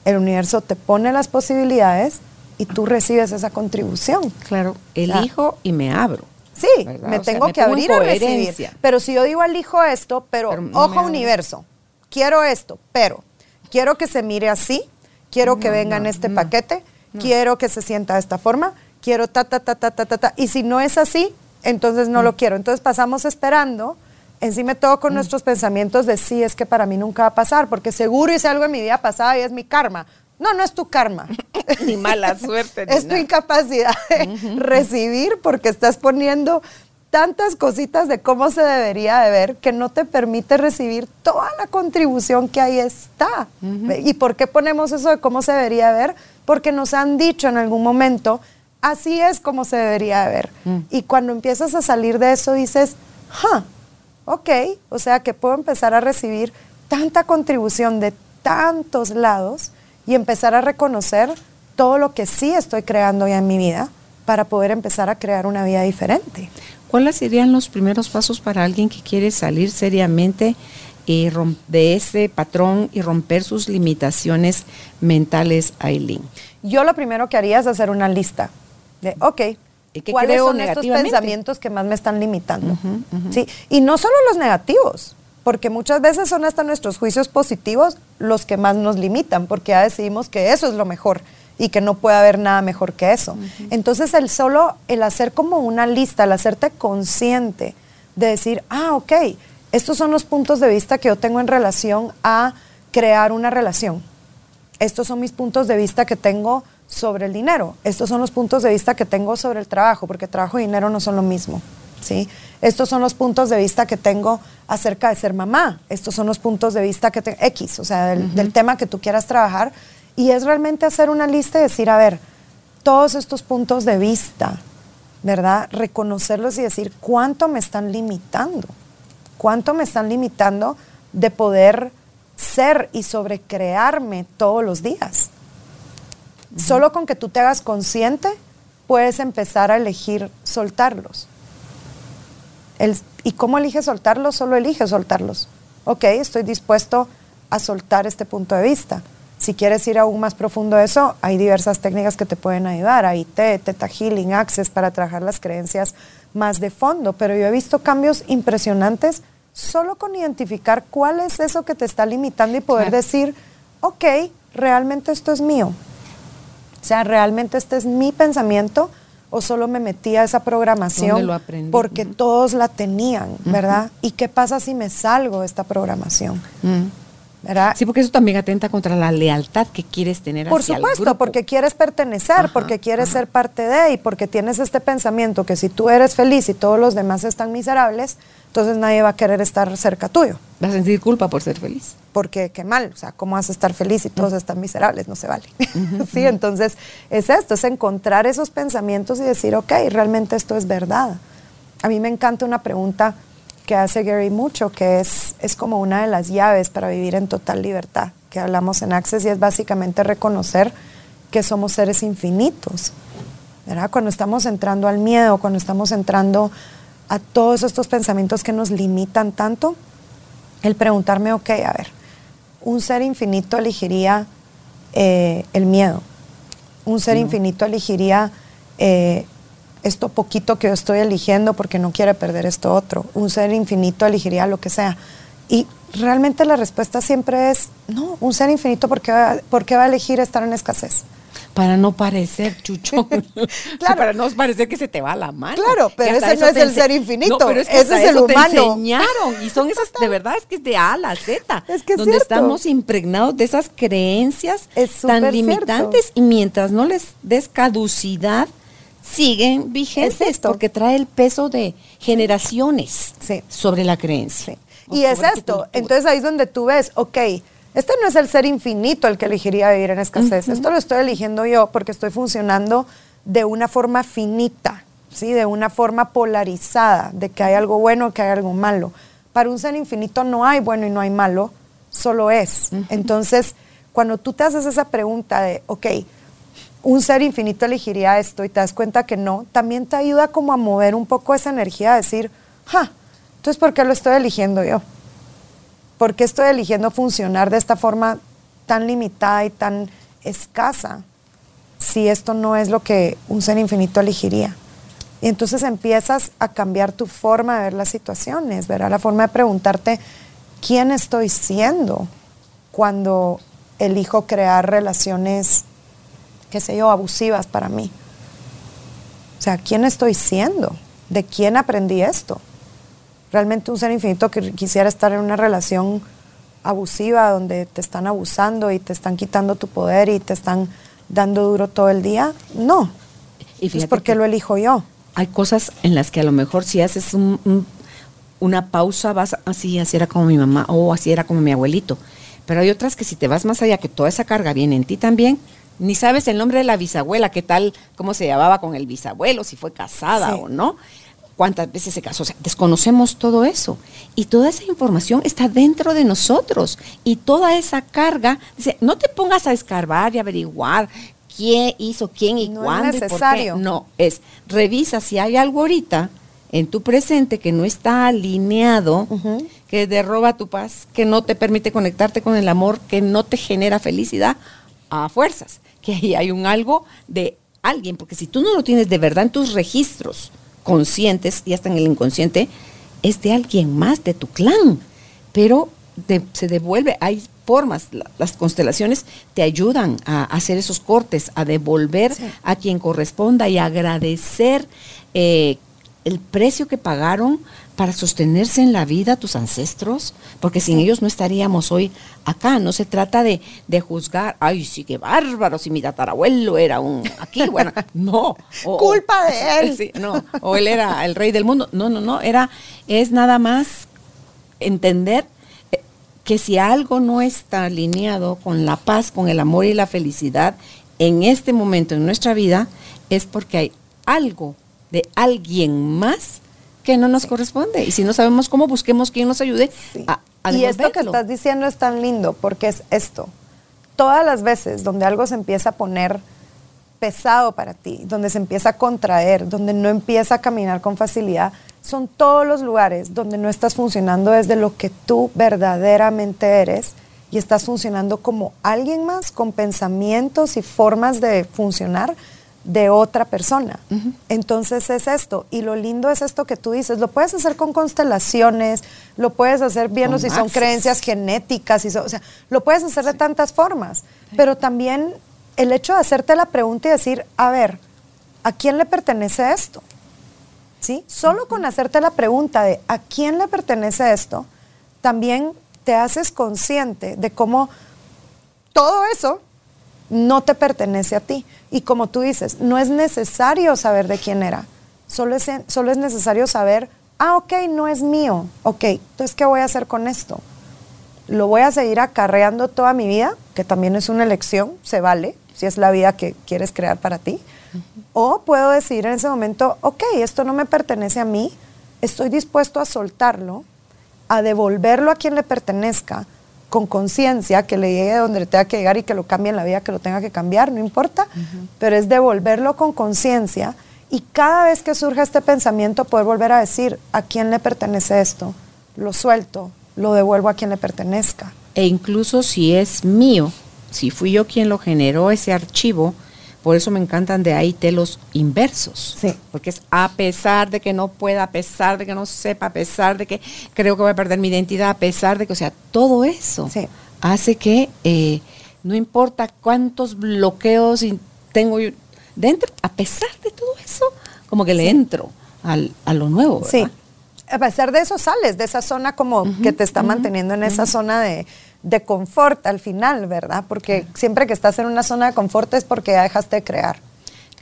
el universo te pone las posibilidades y tú recibes esa contribución. Claro, elijo y me abro. Sí, me tengo que abrir a recibir. Pero si yo digo elijo esto, pero, ojo universo, quiero esto, pero quiero que se mire así, quiero que venga en este paquete, quiero que se sienta de esta forma, quiero ta, ta, ta, ta, ta, ta, ta. Y si no es así, entonces no lo quiero. Entonces pasamos esperando encima todo con nuestros pensamientos de sí, es que para mí nunca va a pasar, porque seguro hice algo en mi vida pasada y es mi karma. No, no es tu karma. ni mala suerte. es tu incapacidad de recibir porque estás poniendo tantas cositas de cómo se debería de ver que no te permite recibir toda la contribución que ahí está. ¿Y por qué ponemos eso de cómo se debería ver? Porque nos han dicho en algún momento, así es como se debería de ver. Mm. Y cuando empiezas a salir de eso dices, ja, ok, o sea que puedo empezar a recibir tanta contribución de tantos lados y empezar a reconocer todo lo que sí estoy creando ya en mi vida para poder empezar a crear una vida diferente. ¿Cuáles serían los primeros pasos para alguien que quiere salir seriamente de ese patrón y romper sus limitaciones mentales, Aileen? Yo lo primero que haría es hacer una lista de, ok, ¿cuáles son estos pensamientos que más me están limitando? ¿Sí? Y no solo los negativos, porque muchas veces son hasta nuestros juicios positivos los que más nos limitan, porque ya decidimos que eso es lo mejor y que no puede haber nada mejor que eso. Entonces el solo, el hacer como una lista, el hacerte consciente de decir, ah, ok, estos son los puntos de vista que yo tengo en relación a crear una relación. Estos son mis puntos de vista que tengo sobre el dinero. Estos son los puntos de vista que tengo sobre el trabajo, porque trabajo y dinero no son lo mismo. ¿sí? Estos son los puntos de vista que tengo acerca de ser mamá. Estos son los puntos de vista que tengo, X, o sea, del tema que tú quieras trabajar y es realmente hacer una lista y decir, a ver, todos estos puntos de vista, ¿verdad? Reconocerlos y decir cuánto me están limitando, cuánto me están limitando de poder ser y sobrecrearme todos los días. Solo con que tú te hagas consciente, puedes empezar a elegir soltarlos. ¿Y cómo eliges soltarlos? Solo eliges soltarlos. Ok, estoy dispuesto a soltar este punto de vista. Si quieres ir aún más profundo a eso, hay diversas técnicas que te pueden ayudar. Hay T, Theta Healing, Access para trabajar las creencias más de fondo. Pero yo he visto cambios impresionantes solo con identificar cuál es eso que te está limitando y poder decir, ok, realmente esto es mío. O sea, realmente este es mi pensamiento o solo me metí a esa programación porque todos la tenían, ¿verdad? ¿Y qué pasa si me salgo de esta programación? Sí, porque eso también atenta contra la lealtad que quieres tener Por supuesto, porque quieres pertenecer, porque quieres ser parte de y porque tienes este pensamiento que si tú eres feliz y todos los demás están miserables, entonces nadie va a querer estar cerca tuyo. Vas a sentir culpa por ser feliz. Porque qué mal, o sea, ¿cómo vas a estar feliz si todos están miserables? No se vale. sí, entonces es esto, es encontrar esos pensamientos y decir, ok, realmente esto es verdad. A mí me encanta una pregunta que hace Gary mucho, que es, es como una de las llaves para vivir en total libertad, que hablamos en Access y es básicamente reconocer que somos seres infinitos. ¿verdad? Cuando estamos entrando al miedo, cuando estamos entrando a todos estos pensamientos que nos limitan tanto, el preguntarme, ok, a ver, un ser infinito elegiría eh, el miedo, un ser infinito elegiría eh, esto poquito que yo estoy eligiendo porque no quiere perder esto otro. Un ser infinito elegiría lo que sea. Y realmente la respuesta siempre es, no, un ser infinito, ¿por qué va, va a elegir estar en escasez? Para no parecer chucho. claro. para no parecer que se te va la mano. Claro, pero ese no es el ser infinito. ese es el humano. Te enseñaron. Y son esas, de verdad, es que es de A a la Z. Es que donde estamos impregnados de esas creencias tan limitantes. Y mientras no les des caducidad, siguen vigentes porque trae el peso de generaciones sobre la creencia. Y es esto. Entonces ahí es donde tú ves, ok, este no es el ser infinito el que elegiría vivir en escasez. Esto lo estoy eligiendo yo porque estoy funcionando de una forma finita, ¿sí? de una forma polarizada, de que hay algo bueno, que hay algo malo. Para un ser infinito no hay bueno y no hay malo, solo es. Entonces, cuando tú te haces esa pregunta de, ok, un ser infinito elegiría esto y te das cuenta que no, también te ayuda como a mover un poco esa energía, a decir, ja, entonces ¿por qué lo estoy eligiendo yo? ¿Por qué estoy eligiendo funcionar de esta forma tan limitada y tan escasa si esto no es lo que un ser infinito elegiría? Y entonces empiezas a cambiar tu forma de ver las situaciones, ¿verdad? La forma de preguntarte, quién estoy siendo cuando elijo crear relaciones, qué sé yo, abusivas para mí. O sea, ¿quién estoy siendo? ¿De quién aprendí esto? Realmente un ser infinito que quisiera estar en una relación abusiva donde te están abusando y te están quitando tu poder y te están dando duro todo el día. No. Y es porque lo elijo yo. Hay cosas en las que a lo mejor si haces una pausa vas así, así era como mi mamá o así era como mi abuelito. Pero hay otras que si te vas más allá, que toda esa carga viene en ti también, ni sabes el nombre de la bisabuela, qué tal, cómo se llamaba con el bisabuelo, si fue casada o no, cuántas veces se casó. O sea, desconocemos todo eso. Y toda esa información está dentro de nosotros. Y toda esa carga, dice, no te pongas a escarbar y averiguar quién hizo quién y cuándo. Es necesario. No, es revisa si hay algo ahorita en tu presente que no está alineado, que derroba tu paz, que no te permite conectarte con el amor, que no te genera felicidad a fuerzas, que ahí hay un algo de alguien, porque si tú no lo tienes de verdad en tus registros conscientes y hasta en el inconsciente, es de alguien más de tu clan, pero se devuelve, hay formas, las constelaciones te ayudan a hacer esos cortes, a devolver a quien corresponda y agradecer eh, el precio que pagaron para sostenerse en la vida tus ancestros, porque sin ellos no estaríamos hoy acá. No se trata de, juzgar, ay, sí, qué bárbaro, si mi tatarabuelo era un aquí, bueno, no. Culpa de él. no, o él era el rey del mundo. No, no, no, era, es nada más entender eh, que si algo no está alineado con la paz, con el amor y la felicidad en este momento en nuestra vida, es porque hay algo de alguien más que no nos corresponde. Y si no sabemos cómo, busquemos quien nos ayude a, a Y esto que estás diciendo es tan lindo, porque es esto. Todas las veces donde algo se empieza a poner pesado para ti, donde se empieza a contraer, donde no empieza a caminar con facilidad, son todos los lugares donde no estás funcionando desde lo que tú verdaderamente eres y estás funcionando como alguien más con pensamientos y formas de funcionar de otra persona. Entonces es esto. Y lo lindo es esto que tú dices. Lo puedes hacer con constelaciones, lo puedes hacer viendo si son creencias genéticas, o sea, lo puedes hacer de tantas formas. Pero también el hecho de hacerte la pregunta y decir, a ver, ¿a quién le pertenece esto? ¿Sí? Solo con hacerte la pregunta de ¿a quién le pertenece esto? También te haces consciente de cómo todo eso no te pertenece a ti. Y como tú dices, no es necesario saber de quién era, solo es, solo es necesario saber, ah, ok, no es mío, ok, entonces, ¿qué voy a hacer con esto? ¿Lo voy a seguir acarreando toda mi vida? Que también es una elección, se vale, si es la vida que quieres crear para ti. O puedo decidir en ese momento, ok, esto no me pertenece a mí, estoy dispuesto a soltarlo, a devolverlo a quien le pertenezca, con conciencia, que le llegue donde le tenga que llegar y que lo cambie en la vida, que lo tenga que cambiar, no importa, pero es devolverlo con conciencia y cada vez que surja este pensamiento poder volver a decir, ¿a quién le pertenece esto? Lo suelto, lo devuelvo a quien le pertenezca. E incluso si es mío, si fui yo quien lo generó ese archivo, por eso me encantan de ahí telos inversos. Sí. Porque es a pesar de que no pueda, a pesar de que no sepa, a pesar de que creo que voy a perder mi identidad, a pesar de que, o sea, todo eso hace que eh, no importa cuántos bloqueos tengo yo dentro, a pesar de todo eso, como que le entro al, a lo nuevo. ¿verdad? Sí. A pesar de eso sales de esa zona como que te está manteniendo en esa zona de de confort al final, ¿verdad? Porque siempre que estás en una zona de confort es porque ya dejaste de crear.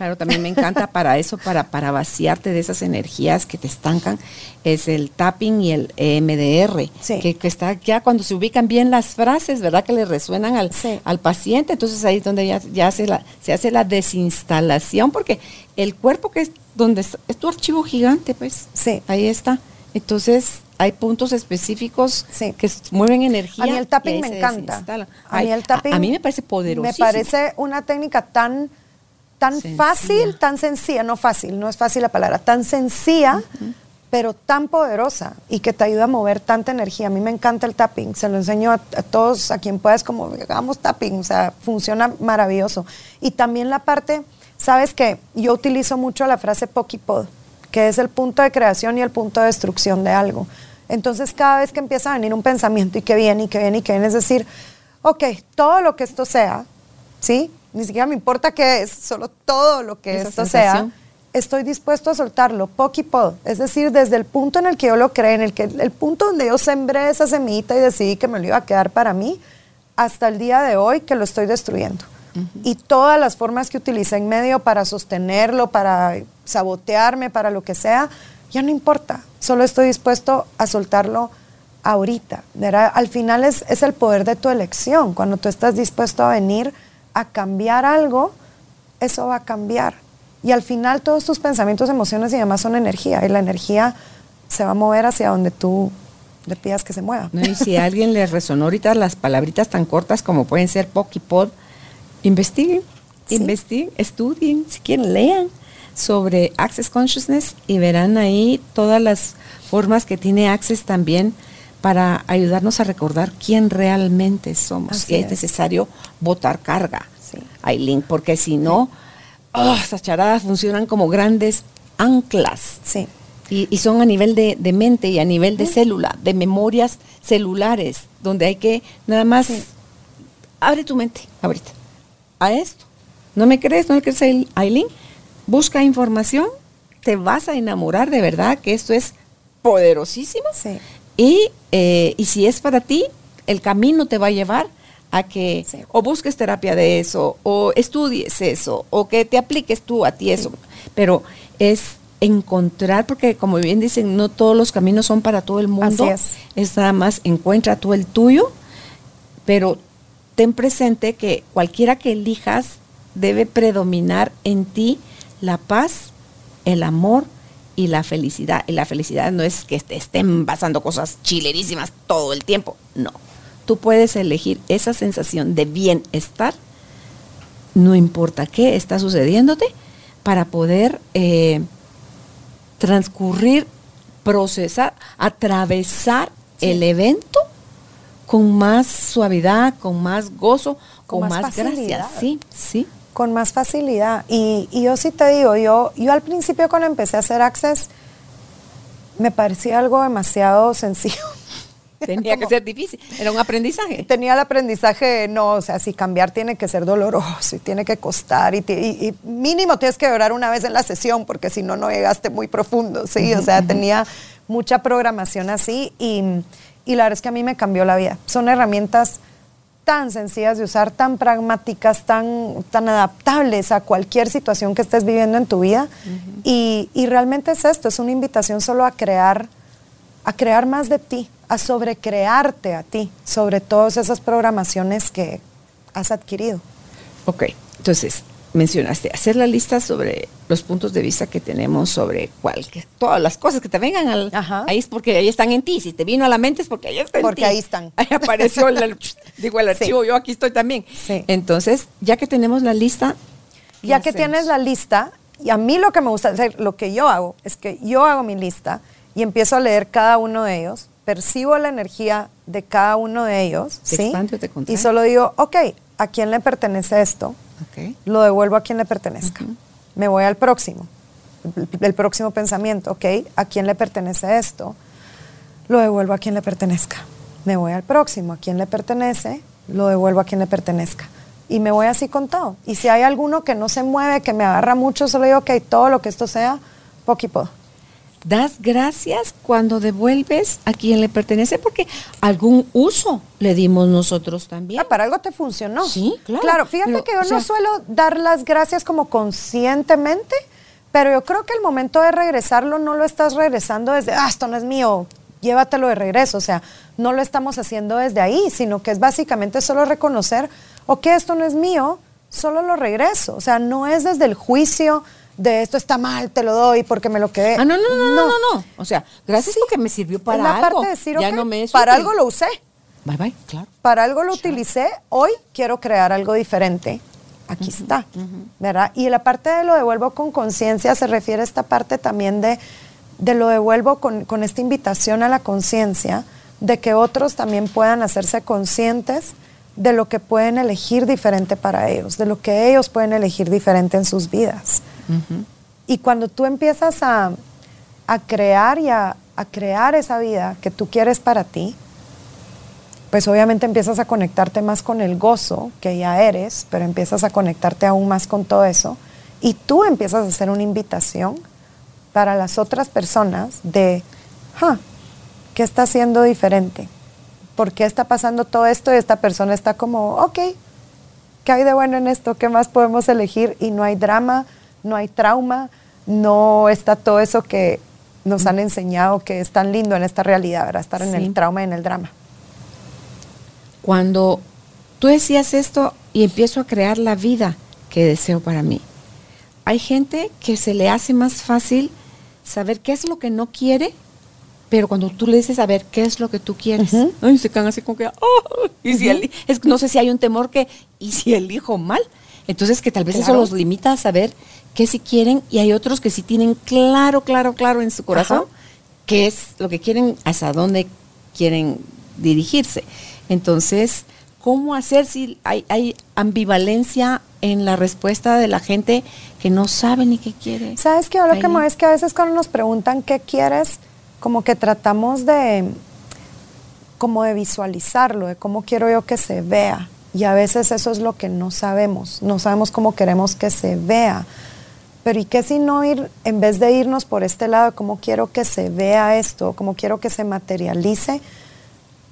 Claro, también me encanta para eso, para, para vaciarte de esas energías que te estancan, es el tapping y el EMDR, que, está ya cuando se ubican bien las frases, ¿verdad? Que le resuenan al, al paciente, entonces ahí es donde ya, ya se, la, se hace la desinstalación, porque el cuerpo que es donde es tu archivo gigante, pues, sí. ahí está. Entonces, hay puntos específicos que mueven energía. A mí el tapping me encanta. A mí el tapping. A, mí me parece poderoso. Me parece una técnica tan, tan fácil, tan sencilla, no fácil, no es fácil la palabra, tan sencilla, pero tan poderosa y que te ayuda a mover tanta energía. A mí me encanta el tapping, se lo enseño a, todos, a quien puedas, como hagamos tapping, o sea, funciona maravilloso. Y también la parte, sabes que yo utilizo mucho la frase Pokipod, que es el punto de creación y el punto de destrucción de algo Entonces cada vez que empieza a venir un pensamiento y que viene y que viene y que viene, es decir, ok, todo lo que esto sea, ¿sí? Ni siquiera me importa qué es, solo todo lo que esto sea, estoy dispuesto a soltarlo, poco y pod. Es decir, desde el punto en el que yo lo creé, en el, que, el punto donde yo sembré esa semillita y decidí que me lo iba a quedar para mí, hasta el día de hoy que lo estoy destruyendo. Y todas las formas que utilicé en medio para sostenerlo, para sabotearme, para lo que sea, ya no importa. Solo estoy dispuesto a soltarlo ahorita. Al final es, es el poder de tu elección. Cuando tú estás dispuesto a venir a cambiar algo, eso va a cambiar. Y al final todos tus pensamientos, emociones y demás son energía. Y la energía se va a mover hacia donde tú le pidas que se mueva. y si a alguien le resonó ahorita las palabritas tan cortas como pueden ser POC y POD, investiguen, investiguen, estudien, si quieren, lean sobre Access Consciousness y verán ahí todas las formas que tiene Access también para ayudarnos a recordar quién realmente somos. es, necesario botar carga, sí. Aileen, porque si no, oh, esas charadas funcionan como grandes anclas. Sí. Y, son a nivel de, mente y a nivel de célula, de memorias celulares, donde hay que nada más abre tu mente ahorita a esto. ¿No me crees? ¿No me crees, Aileen? Busca información, te vas a enamorar de verdad que esto es poderosísimo. Sí. Y, eh, y si es para ti, el camino te va a llevar a que o busques terapia de eso, o estudies eso, o que te apliques tú a ti eso. Pero es encontrar, porque como bien dicen, no todos los caminos son para todo el mundo. Así es. es nada más encuentra tú el tuyo, pero ten presente que cualquiera que elijas debe predominar en ti la paz, el amor y la felicidad. Y la felicidad no es que te estén pasando cosas chilerísimas todo el tiempo, no. Tú puedes elegir esa sensación de bienestar, no importa qué está sucediéndote, para poder eh, transcurrir, procesar, atravesar el evento con más suavidad, con más gozo, con, más, gracia. Sí, sí. Con más facilidad. Y, yo sí te digo, yo, yo al principio cuando empecé a hacer Access, me parecía algo demasiado sencillo. Tenía que ser difícil, era un aprendizaje. Tenía el aprendizaje, no, o sea, si cambiar tiene que ser doloroso y tiene que costar y, mínimo tienes que orar una vez en la sesión porque si no, no llegaste muy profundo, ¿sí? O sea, tenía mucha programación así y, y la verdad es que a mí me cambió la vida. Son herramientas tan sencillas de usar, tan pragmáticas, tan, tan adaptables a cualquier situación que estés viviendo en tu vida. y, y, realmente es esto, es una invitación solo a crear, a crear más de ti, a sobrecrearte a ti sobre todas esas programaciones que has adquirido. Ok, entonces mencionaste hacer la lista sobre los puntos de vista que tenemos sobre cualquier, todas las cosas que te vengan al, ahí es porque ahí están en ti. Si te vino a la mente es porque ahí están. Porque ahí están. Ahí apareció el, digo, el archivo, yo aquí estoy también. Entonces, ya que tenemos la lista. Ya que tienes la lista, y a mí lo que me gusta hacer, lo que yo hago, es que yo hago mi lista y empiezo a leer cada uno de ellos percibo la energía de cada uno de ellos, ¿sí? y solo digo, ok, ¿a quién le pertenece esto? Lo devuelvo a quien le pertenezca. Me voy al próximo, el, próximo pensamiento, ok, ¿a quién le pertenece esto? Lo devuelvo a quien le pertenezca. Me voy al próximo, ¿a quién le pertenece? Lo devuelvo a quien le pertenezca. Y me voy así con todo. Y si hay alguno que no se mueve, que me agarra mucho, solo digo, ok, todo lo que esto sea, poquito das gracias cuando devuelves a quien le pertenece porque algún uso le dimos nosotros también. Ah, para algo te funcionó. Sí, claro. Claro, fíjate que yo no suelo dar las gracias como conscientemente, pero yo creo que el momento de regresarlo no lo estás regresando desde, ah, esto no es mío, llévatelo de regreso. O sea, no lo estamos haciendo desde ahí, sino que es básicamente solo reconocer, ok, esto no es mío, solo lo regreso. O sea, no es desde el juicio, de esto está mal, te lo doy porque me lo quedé. Ah, no, no, no, no, no, no. O sea, gracias porque me sirvió para la algo. Parte de decir, ya no me para algo lo usé. Bye, bye, claro. Para algo lo utilicé, hoy quiero crear algo diferente. Aquí está, ¿verdad? Y la parte de lo devuelvo con conciencia se refiere a esta parte también de, de lo devuelvo con, con esta invitación a la conciencia, de que otros también puedan hacerse conscientes de lo que pueden elegir diferente para ellos, de lo que ellos pueden elegir diferente en sus vidas. Y cuando tú empiezas a, crear y a, a crear esa vida que tú quieres para ti, pues obviamente empiezas a conectarte más con el gozo que ya eres, pero empiezas a conectarte aún más con todo eso y tú empiezas a hacer una invitación para las otras personas de, ¿qué está haciendo diferente? ¿Por qué está pasando todo esto? Y esta persona está como, ok, ¿qué hay de bueno en esto? ¿Qué más podemos elegir? Y no hay drama, no hay trauma, no está todo eso que nos han enseñado que es tan lindo en esta realidad, ¿verdad? Estar en el trauma y en el drama. Cuando tú decías esto y empiezo a crear la vida que deseo para mí, hay gente que se le hace más fácil saber qué es lo que no quiere, pero cuando tú le dices a ver qué es lo que tú quieres, ay, se quedan así como que, oh, y si es, no sé si hay un temor que, y si elijo mal, entonces que tal vez eso los limita a saber qué si quieren, y hay otros que sí tienen claro, claro, claro en su corazón qué es lo que quieren, hasta dónde quieren dirigirse. Entonces, ¿cómo hacer si hay, ambivalencia en la respuesta de la gente que no sabe ni qué quiere? ¿Sabes qué? Lo que me es que a veces cuando nos preguntan qué quieres, como que tratamos de como de visualizarlo, de cómo quiero yo que se vea. Y a veces eso es lo que no sabemos, no sabemos cómo queremos que se vea. Pero ¿y qué si no ir, en vez de irnos por este lado, cómo quiero que se vea esto, cómo quiero que se materialice?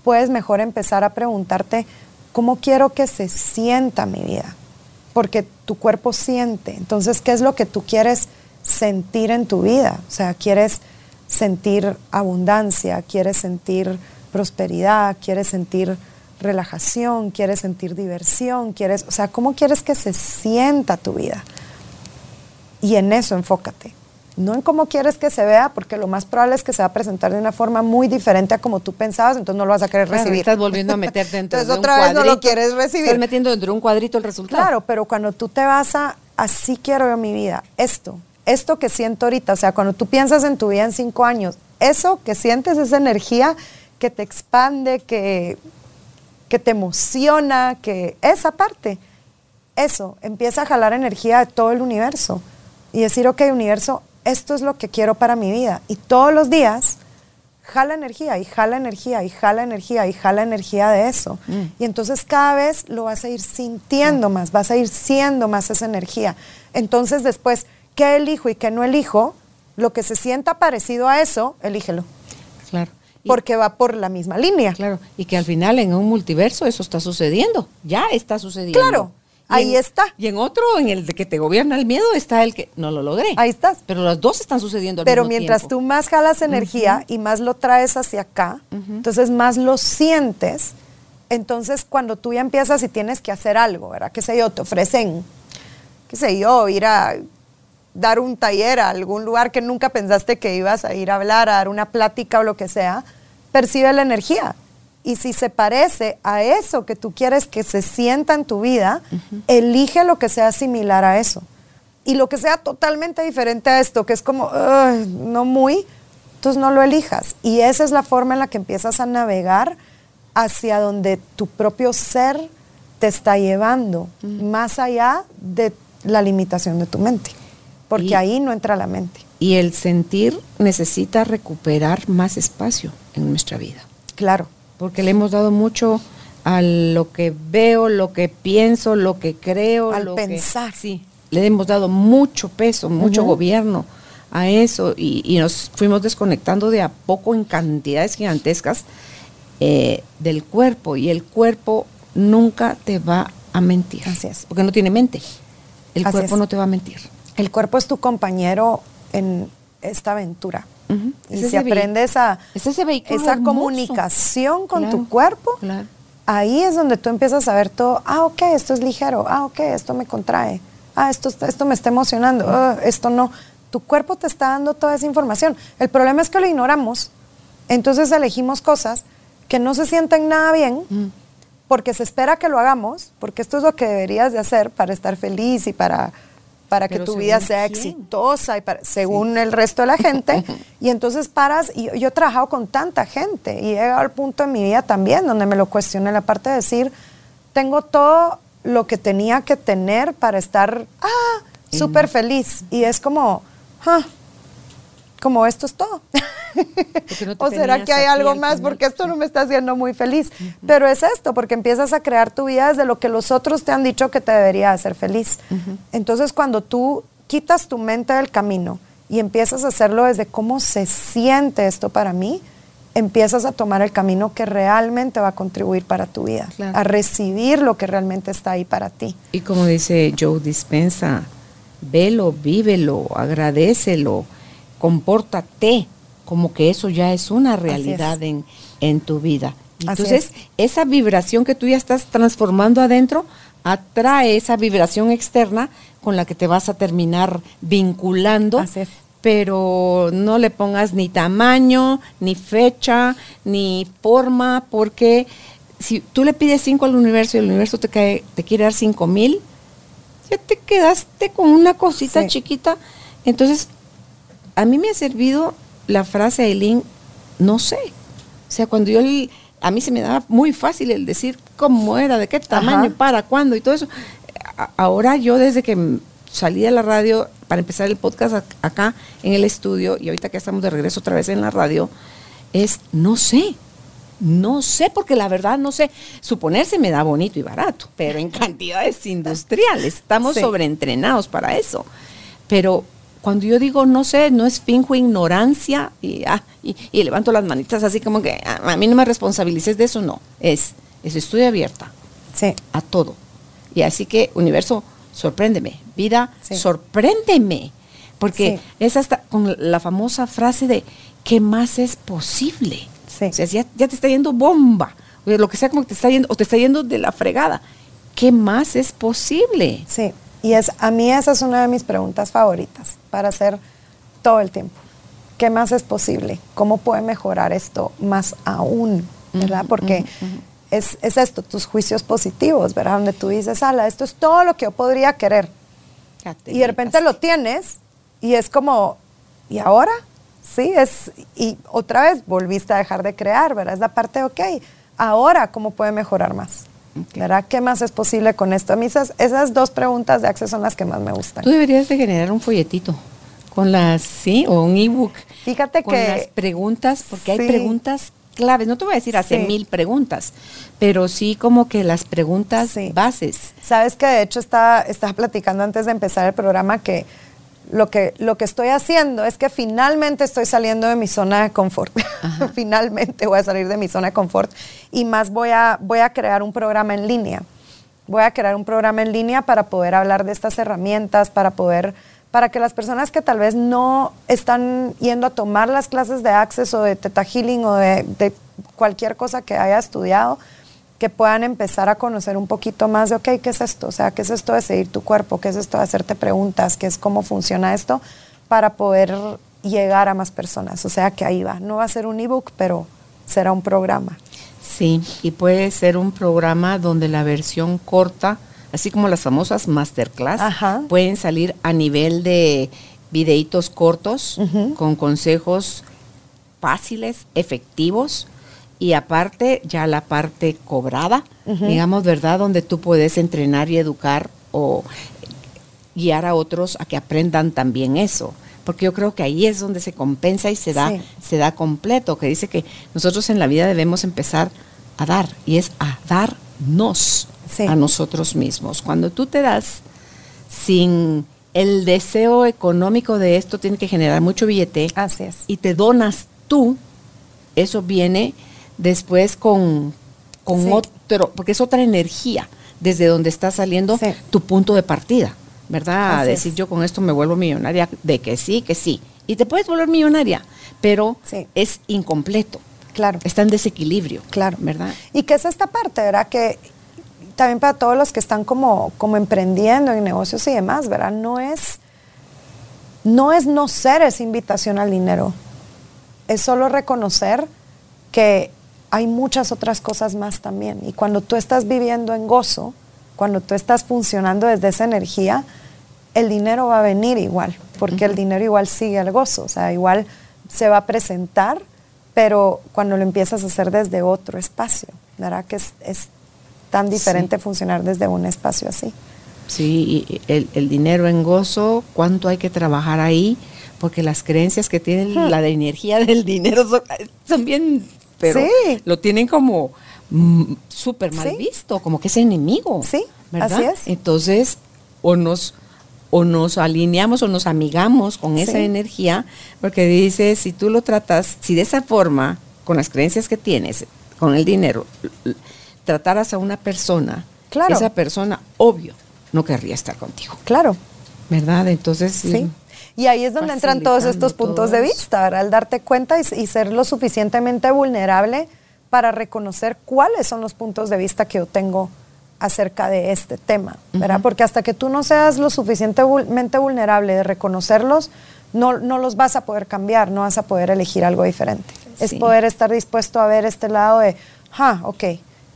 puedes mejor empezar a preguntarte, ¿cómo quiero que se sienta mi vida? Porque tu cuerpo siente. Entonces, ¿qué es lo que tú quieres sentir en tu vida? O sea, ¿quieres sentir abundancia? ¿Quieres sentir prosperidad? ¿Quieres sentir relajación? ¿Quieres sentir diversión? ¿Quieres, o sea, ¿cómo quieres que se sienta tu vida? Y en eso enfócate no en cómo quieres que se vea, porque lo más probable es que se va a presentar de una forma muy diferente a como tú pensabas, entonces no lo vas a querer recibir. Estás volviendo a meter dentro de un otra vez no lo quieres recibir. Estás metiendo dentro de un cuadrito el resultado. Claro, pero cuando tú te vas a, así quiero yo mi vida, esto, esto que siento ahorita, o sea, cuando tú piensas en tu vida en cinco años, eso que sientes, esa energía que te expande, que, que te emociona, que esa parte, eso empieza a jalar energía de todo el universo y decir, ok, universo, esto es lo que quiero para mi vida. Y todos los días jala energía y jala energía y jala energía y jala energía de eso. Mm. Y entonces cada vez lo vas a ir sintiendo mm. más, vas a ir siendo más esa energía. Entonces después, ¿qué elijo y qué no elijo? Lo que se sienta parecido a eso, elígelo. Claro. porque va por la misma línea. Claro, y que al final en un multiverso eso está sucediendo, ya está sucediendo. Claro, Ahí está. Y en otro, en el de que te gobierna el miedo, está el que no lo logré. Ahí estás. Pero las dos están sucediendo al Pero mientras tú más jalas energía y más lo traes hacia acá, entonces más lo sientes. Entonces, cuando tú ya empiezas y tienes que hacer algo, ¿verdad? ¿Qué sé yo? Te ofrecen, qué sé yo, ir a dar un taller a algún lugar que nunca pensaste que ibas a ir a hablar, a dar una plática o lo que sea, percibe la energía. Y si se parece a eso que tú quieres que se sienta en tu vida, elige lo que sea similar a eso. Y lo que sea totalmente diferente a esto, que es como, no muy, entonces no lo elijas. Y esa es la forma en la que empiezas a navegar hacia donde tu propio ser te está llevando, más allá de la limitación de tu mente. Porque ahí no entra la mente. Y el sentir necesita recuperar más espacio en nuestra vida. Claro porque le hemos dado mucho a lo que veo, lo que pienso, lo que creo. Al pensar. sí, le hemos dado mucho peso, mucho gobierno a eso y, nos fuimos desconectando de a poco en cantidades gigantescas eh, del cuerpo y el cuerpo nunca te va a mentir. Así es. Porque no tiene mente. El cuerpo no te va a mentir. El cuerpo es tu compañero en esta aventura. Y si aprendes a esa comunicación con tu cuerpo, ahí es donde tú empiezas a ver todo, ah, ok, esto es ligero, ah, ok, esto me contrae, ah, esto, esto me está emocionando, ah, esto no. Tu cuerpo te está dando toda esa información. El problema es que lo ignoramos, entonces elegimos cosas que no se sienten nada bien, porque se espera que lo hagamos, porque esto es lo que deberías de hacer para estar feliz y para para que tu vida sea exitosa y según el resto de la gente. y entonces paras, y yo, he trabajado con tanta gente y he llegado al punto en mi vida también donde me lo cuestioné, la parte de decir, tengo todo lo que tenía que tener para estar ah, súper feliz. Y es como, ah, como esto es todo. o será que hay algo más porque esto no me está haciendo muy feliz. Pero es esto, porque empiezas a crear tu vida desde lo que los otros te han dicho que te debería hacer feliz. Entonces cuando tú quitas tu mente del camino y empiezas a hacerlo desde cómo se siente esto para mí, empiezas a tomar el camino que realmente va a contribuir para tu vida, a recibir lo que realmente está ahí para ti. Y como dice Joe Dispensa, velo, vívelo, agradecelo, compórtate como que eso ya es una realidad En, en, tu vida. Entonces, esa vibración que tú ya estás transformando adentro atrae esa vibración externa con la que te vas a terminar vinculando. Pero no le pongas ni tamaño, ni fecha, ni forma, porque si tú le pides cinco al universo y el universo te, cae, te quiere dar cinco mil, ya te quedaste con una cosita chiquita. Entonces, a mí me ha servido la frase de Eileen, no sé. O sea, cuando yo, a mí se me daba muy fácil el decir cómo era, de qué tamaño, para cuándo y todo eso. ahora yo desde que salí de la radio para empezar el podcast acá en el estudio y ahorita que estamos de regreso otra vez en la radio, es no sé. No sé, porque la verdad no sé. Suponerse me da bonito y barato, pero en cantidades industriales. Estamos sobreentrenados para eso. Pero cuando yo digo no sé, no es finjo ignorancia y, ah, y, levanto las manitas así como que ah, a, mí no me responsabilices de eso, no. Es, es estoy abierta sí. a todo. Y así que, universo, sorpréndeme. Vida, sorpréndeme. Porque es hasta con la famosa frase de ¿qué más es posible? O sea, ya, te está yendo bomba, o lo que sea como que te está yendo, o te está yendo de la fregada. ¿Qué más es posible? Sí, y es, a mí esa es una de mis preguntas favoritas para hacer todo el tiempo. ¿Qué más es posible? ¿Cómo puede mejorar esto más aún? ¿Verdad? Porque es, es, esto, tus juicios positivos, ¿verdad? Donde tú dices, ala, esto es todo lo que yo podría querer. Y de repente lo tienes y es como, ¿y ahora? Sí, es, y otra vez volviste a dejar de crear, ¿verdad? Es la parte, ok, ahora, ¿cómo puede mejorar más? ¿Verdad? ¿Qué más es posible con esto? A mí esas, esas dos preguntas de acceso son las que más me gustan. Tú deberías de generar un folletito con las, sí, o un ebook. Fíjate con que... las preguntas, porque hay preguntas claves. No te voy a decir hace mil preguntas, pero sí como que las preguntas bases. Sabes que de hecho estaba, estaba platicando antes de empezar el programa que lo que, lo que estoy haciendo es que finalmente estoy saliendo de mi zona de confort. finalmente voy a salir de mi zona de confort y más voy a, voy a crear un programa en línea. Voy a crear un programa en línea para poder hablar de estas herramientas, para poder, para que las personas que tal vez no están yendo a tomar las clases de Access o de Teta Healing o de, de cualquier cosa que haya estudiado, que puedan empezar a conocer un poquito más de, ok, ¿qué es esto? O sea, ¿qué es esto de seguir tu cuerpo? ¿Qué es esto de hacerte preguntas? ¿Qué es cómo funciona esto? Para poder llegar a más personas. O sea, que ahí va. No va a ser un ebook, pero será un programa. Sí, y puede ser un programa donde la versión corta, así como las famosas masterclass, pueden salir a nivel de videitos cortos con consejos fáciles, efectivos, y aparte ya la parte cobrada, digamos, ¿verdad? Donde tú puedes entrenar y educar o guiar a otros a que aprendan también eso. Porque yo creo que ahí es donde se compensa y se da, se da completo, que dice que nosotros en la vida debemos empezar a dar, y es a darnos a nosotros mismos. Cuando tú te das sin el deseo económico de esto, tiene que generar mucho billete. Así es. Y te donas tú, eso viene después con, con otro, porque es otra energía desde donde está saliendo tu punto de partida, ¿verdad? decir yo con esto me vuelvo millonaria, de que sí, que sí. Y te puedes volver millonaria, pero es incompleto. Claro. Está en desequilibrio. Claro. ¿Verdad? Y que es esta parte, ¿verdad? Que también para todos los que están como, como emprendiendo en negocios y demás, ¿verdad? No es, no es no ser esa invitación al dinero. Es solo reconocer que hay muchas otras cosas más también. Y cuando tú estás viviendo en gozo, cuando tú estás funcionando desde esa energía, el dinero va a venir igual, porque el dinero igual sigue al gozo, o sea, igual se va a presentar, pero cuando lo empiezas a hacer desde otro espacio, ¿verdad? Que es, tan diferente funcionar desde un espacio así. Sí, y el, el dinero en gozo, cuánto hay que trabajar ahí porque las creencias que tiene la de energía del dinero son, bien, pero lo tienen como mm, súper mal visto, como que es enemigo. Sí, ¿verdad? así es. Entonces, o nos o nos alineamos o nos amigamos con esa energía, porque dice, si tú lo tratas, si de esa forma, con las creencias que tienes, con el dinero, trataras a una persona, claro. esa persona, obvio, no querría estar contigo. Claro. ¿Verdad? Entonces, sí. Y ahí es donde entran todos estos puntos de vista, al darte cuenta y, ser lo suficientemente vulnerable para reconocer cuáles son los puntos de vista que yo tengo acerca de este tema, ¿verdad? Porque hasta que tú no seas lo suficientemente vulnerable de reconocerlos, no, no los vas a poder cambiar, no vas a poder elegir algo diferente. Es poder estar dispuesto a ver este lado de, ah, ok,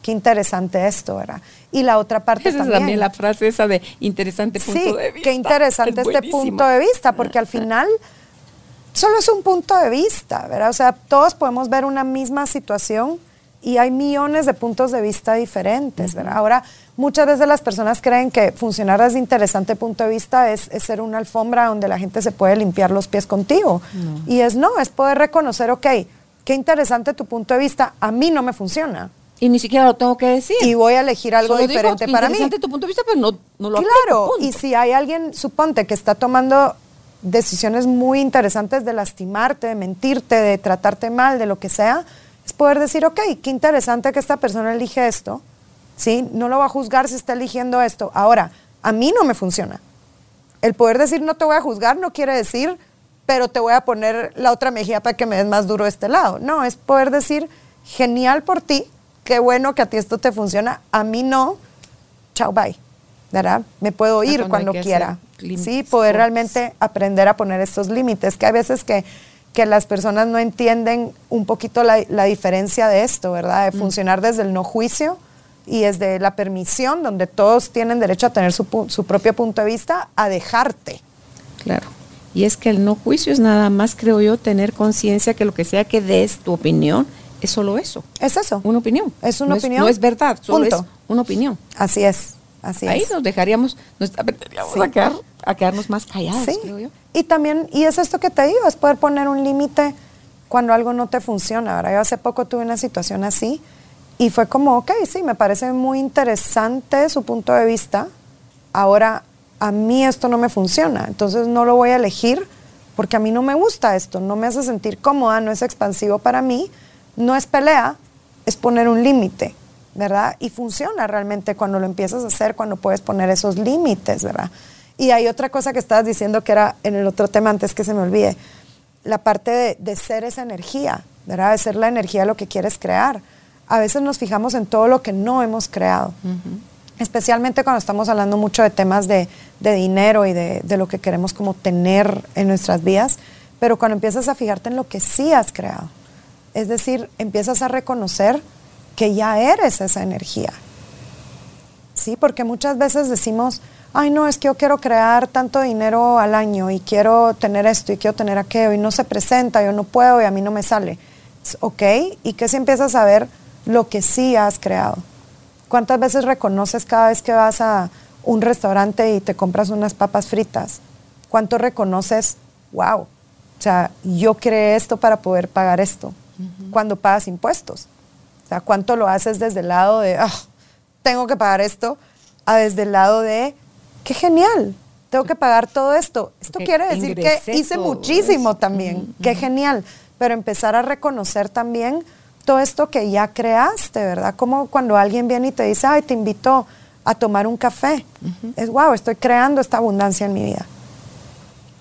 qué interesante esto, ¿verdad? Y la otra parte esa también. es también la frase esa de interesante punto de vista. qué interesante este punto de vista, porque al final solo es un punto de vista, ¿verdad? O sea, todos podemos ver una misma situación y hay millones de puntos de vista diferentes, ¿verdad? Ahora, muchas veces las personas creen que funcionar desde interesante punto de vista es, ser una alfombra donde la gente se puede limpiar los pies contigo. Y es no, es poder reconocer, ok, qué interesante tu punto de vista, a mí no me funciona. Y ni siquiera lo tengo que decir. Y voy a elegir algo diferente para mí. Tu punto de vista, pero no, no lo Claro, y si hay alguien, suponte, que está tomando decisiones muy interesantes de lastimarte, de mentirte, de tratarte mal, de lo que sea, es poder decir, ok, qué interesante que esta persona elige esto, ¿sí? No lo va a juzgar si está eligiendo esto. Ahora, a mí no me funciona. El poder decir no te voy a juzgar no quiere decir, pero te voy a poner la otra mejilla para que me des más duro este lado. No, es poder decir, genial por ti, qué bueno que a ti esto te funciona, a mí no, chao, bye, ¿verdad? Me puedo ir cuando, quiera. Sí, poder realmente aprender a poner estos límites, que hay veces que, que las personas no entienden un poquito la, diferencia de esto, ¿verdad? De mm. funcionar desde el no juicio y desde la permisión, donde todos tienen derecho a tener su, su propio punto de vista, a dejarte. Claro. Y es que el no juicio es nada más, creo yo, tener conciencia que lo que sea que des tu opinión, es solo eso. Es eso. Una opinión. Es una opinión. no es verdad, solo es una opinión. Así es. Así Ahí nos dejaríamos, nos a, quedar, a, quedarnos más callados, creo yo. Y también, y es esto que te digo, es poder poner un límite cuando algo no te funciona. Ahora, yo hace poco tuve una situación así y fue como, ok, sí, me parece muy interesante su punto de vista. Ahora, a mí esto no me funciona, entonces no lo voy a elegir porque a mí no me gusta esto, no me hace sentir cómoda, no es expansivo para mí no es pelea, es poner un límite, ¿verdad? Y funciona realmente cuando lo empiezas a hacer, cuando puedes poner esos límites, ¿verdad? Y hay otra cosa que estabas diciendo que era en el otro tema antes que se me olvide, la parte de, ser esa energía, ¿verdad? De ser la energía de lo que quieres crear. A veces nos fijamos en todo lo que no hemos creado, especialmente cuando estamos hablando mucho de temas de, dinero y de, de, lo que queremos como tener en nuestras vidas, pero cuando empiezas a fijarte en lo que sí has creado, es decir, empiezas a reconocer que ya eres esa energía. Sí, porque muchas veces decimos, ay no, es que yo quiero crear tanto dinero al año y quiero tener esto y quiero tener aquello y no se presenta, yo no puedo y a mí no me sale. Ok, ¿y qué si empiezas a ver lo que sí has creado? ¿Cuántas veces reconoces cada vez que vas a un restaurante y te compras unas papas fritas? ¿Cuánto reconoces, wow, o sea, yo creé esto para poder pagar esto? Cuando pagas impuestos. O sea, cuánto lo haces desde el lado de, ah, tengo que pagar esto, a desde el lado de, qué genial, tengo que pagar todo esto. Esto quiere decir que hice muchísimo también, qué genial. Pero empezar a reconocer también todo esto que ya creaste, ¿verdad? Como cuando alguien viene y te dice, ay, te invito a tomar un café. Es, wow, estoy creando esta abundancia en mi vida.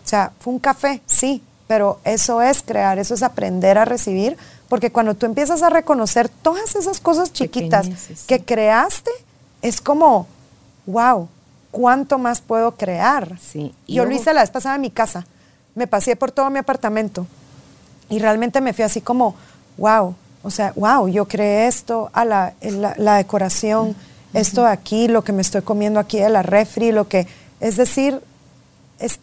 O sea, fue un café, sí, pero eso es crear, eso es aprender a recibir, porque cuando tú empiezas a reconocer todas esas cosas chiquitas que creaste, es como, wow, ¿cuánto más puedo crear? Sí. Yo lo hice la vez pasada en mi casa, me pasé por todo mi apartamento y realmente me fui así como, wow, o sea, wow, yo creé esto, a la, la, decoración, esto de aquí, lo que me estoy comiendo aquí de la refri, lo que, es decir,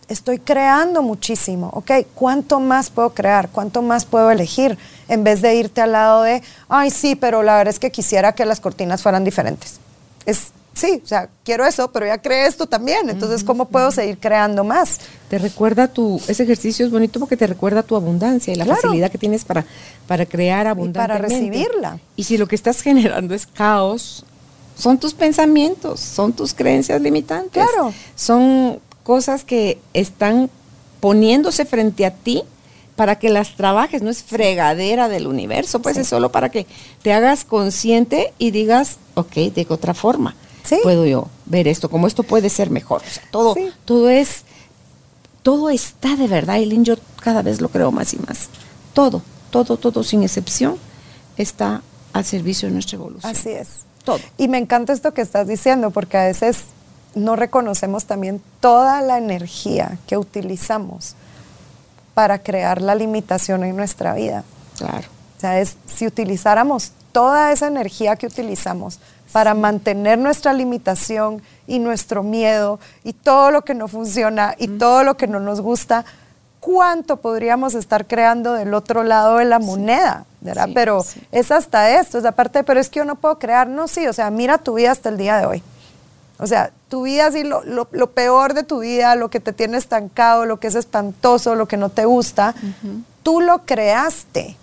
estoy creando muchísimo, ¿ok? ¿Cuánto más puedo crear? ¿Cuánto más puedo elegir? En vez de irte al lado de, ay, sí, pero la verdad es que quisiera que las cortinas fueran diferentes. Es sí, o sea, quiero eso, pero ya creé esto también. Entonces, ¿cómo puedo seguir creando más? Te recuerda tu, ese ejercicio es bonito porque te recuerda tu abundancia y la facilidad que tiencia para, para crear abundancia. Para recibirla. Y si lo que estás generando es caos, son tus pensamientos, son tus creencias limitantes. Claro. Son cosas que están poniéndose frente a ti para que las trabajes, no es fregadera del universo, pues es solo para que te hagas consciente y digas, ok, de otra forma puedo yo ver esto, como esto puede ser mejor. todo, todo es, todo está de verdad, Eileen, yo cada vez lo creo más y más. Todo, todo, todo, sin excepción, está al servicio de nuestra evolución. Así es. Todo. Y me encanta esto que estás diciendo, porque a veces no reconocemos también toda la energía que utilizamos para crear la limitación en nuestra vida. Claro. O sea, es, si utilizáramos toda esa energía que utilizamos para mantener nuestra limitación y nuestro miedo y todo lo que no funciona y todo lo que no nos gusta, ¿cuánto podríamos estar creando del otro lado de la moneda? ¿verdad? pero es hasta esto, es aparte, pero es que yo no puedo crear, no, sí, o sea, mira tu vida hasta el día de hoy. O sea, tu vida así, lo, lo, peor de tu vida, lo que te tiene estancado, lo que es espantoso, lo que no te gusta, tú lo creaste.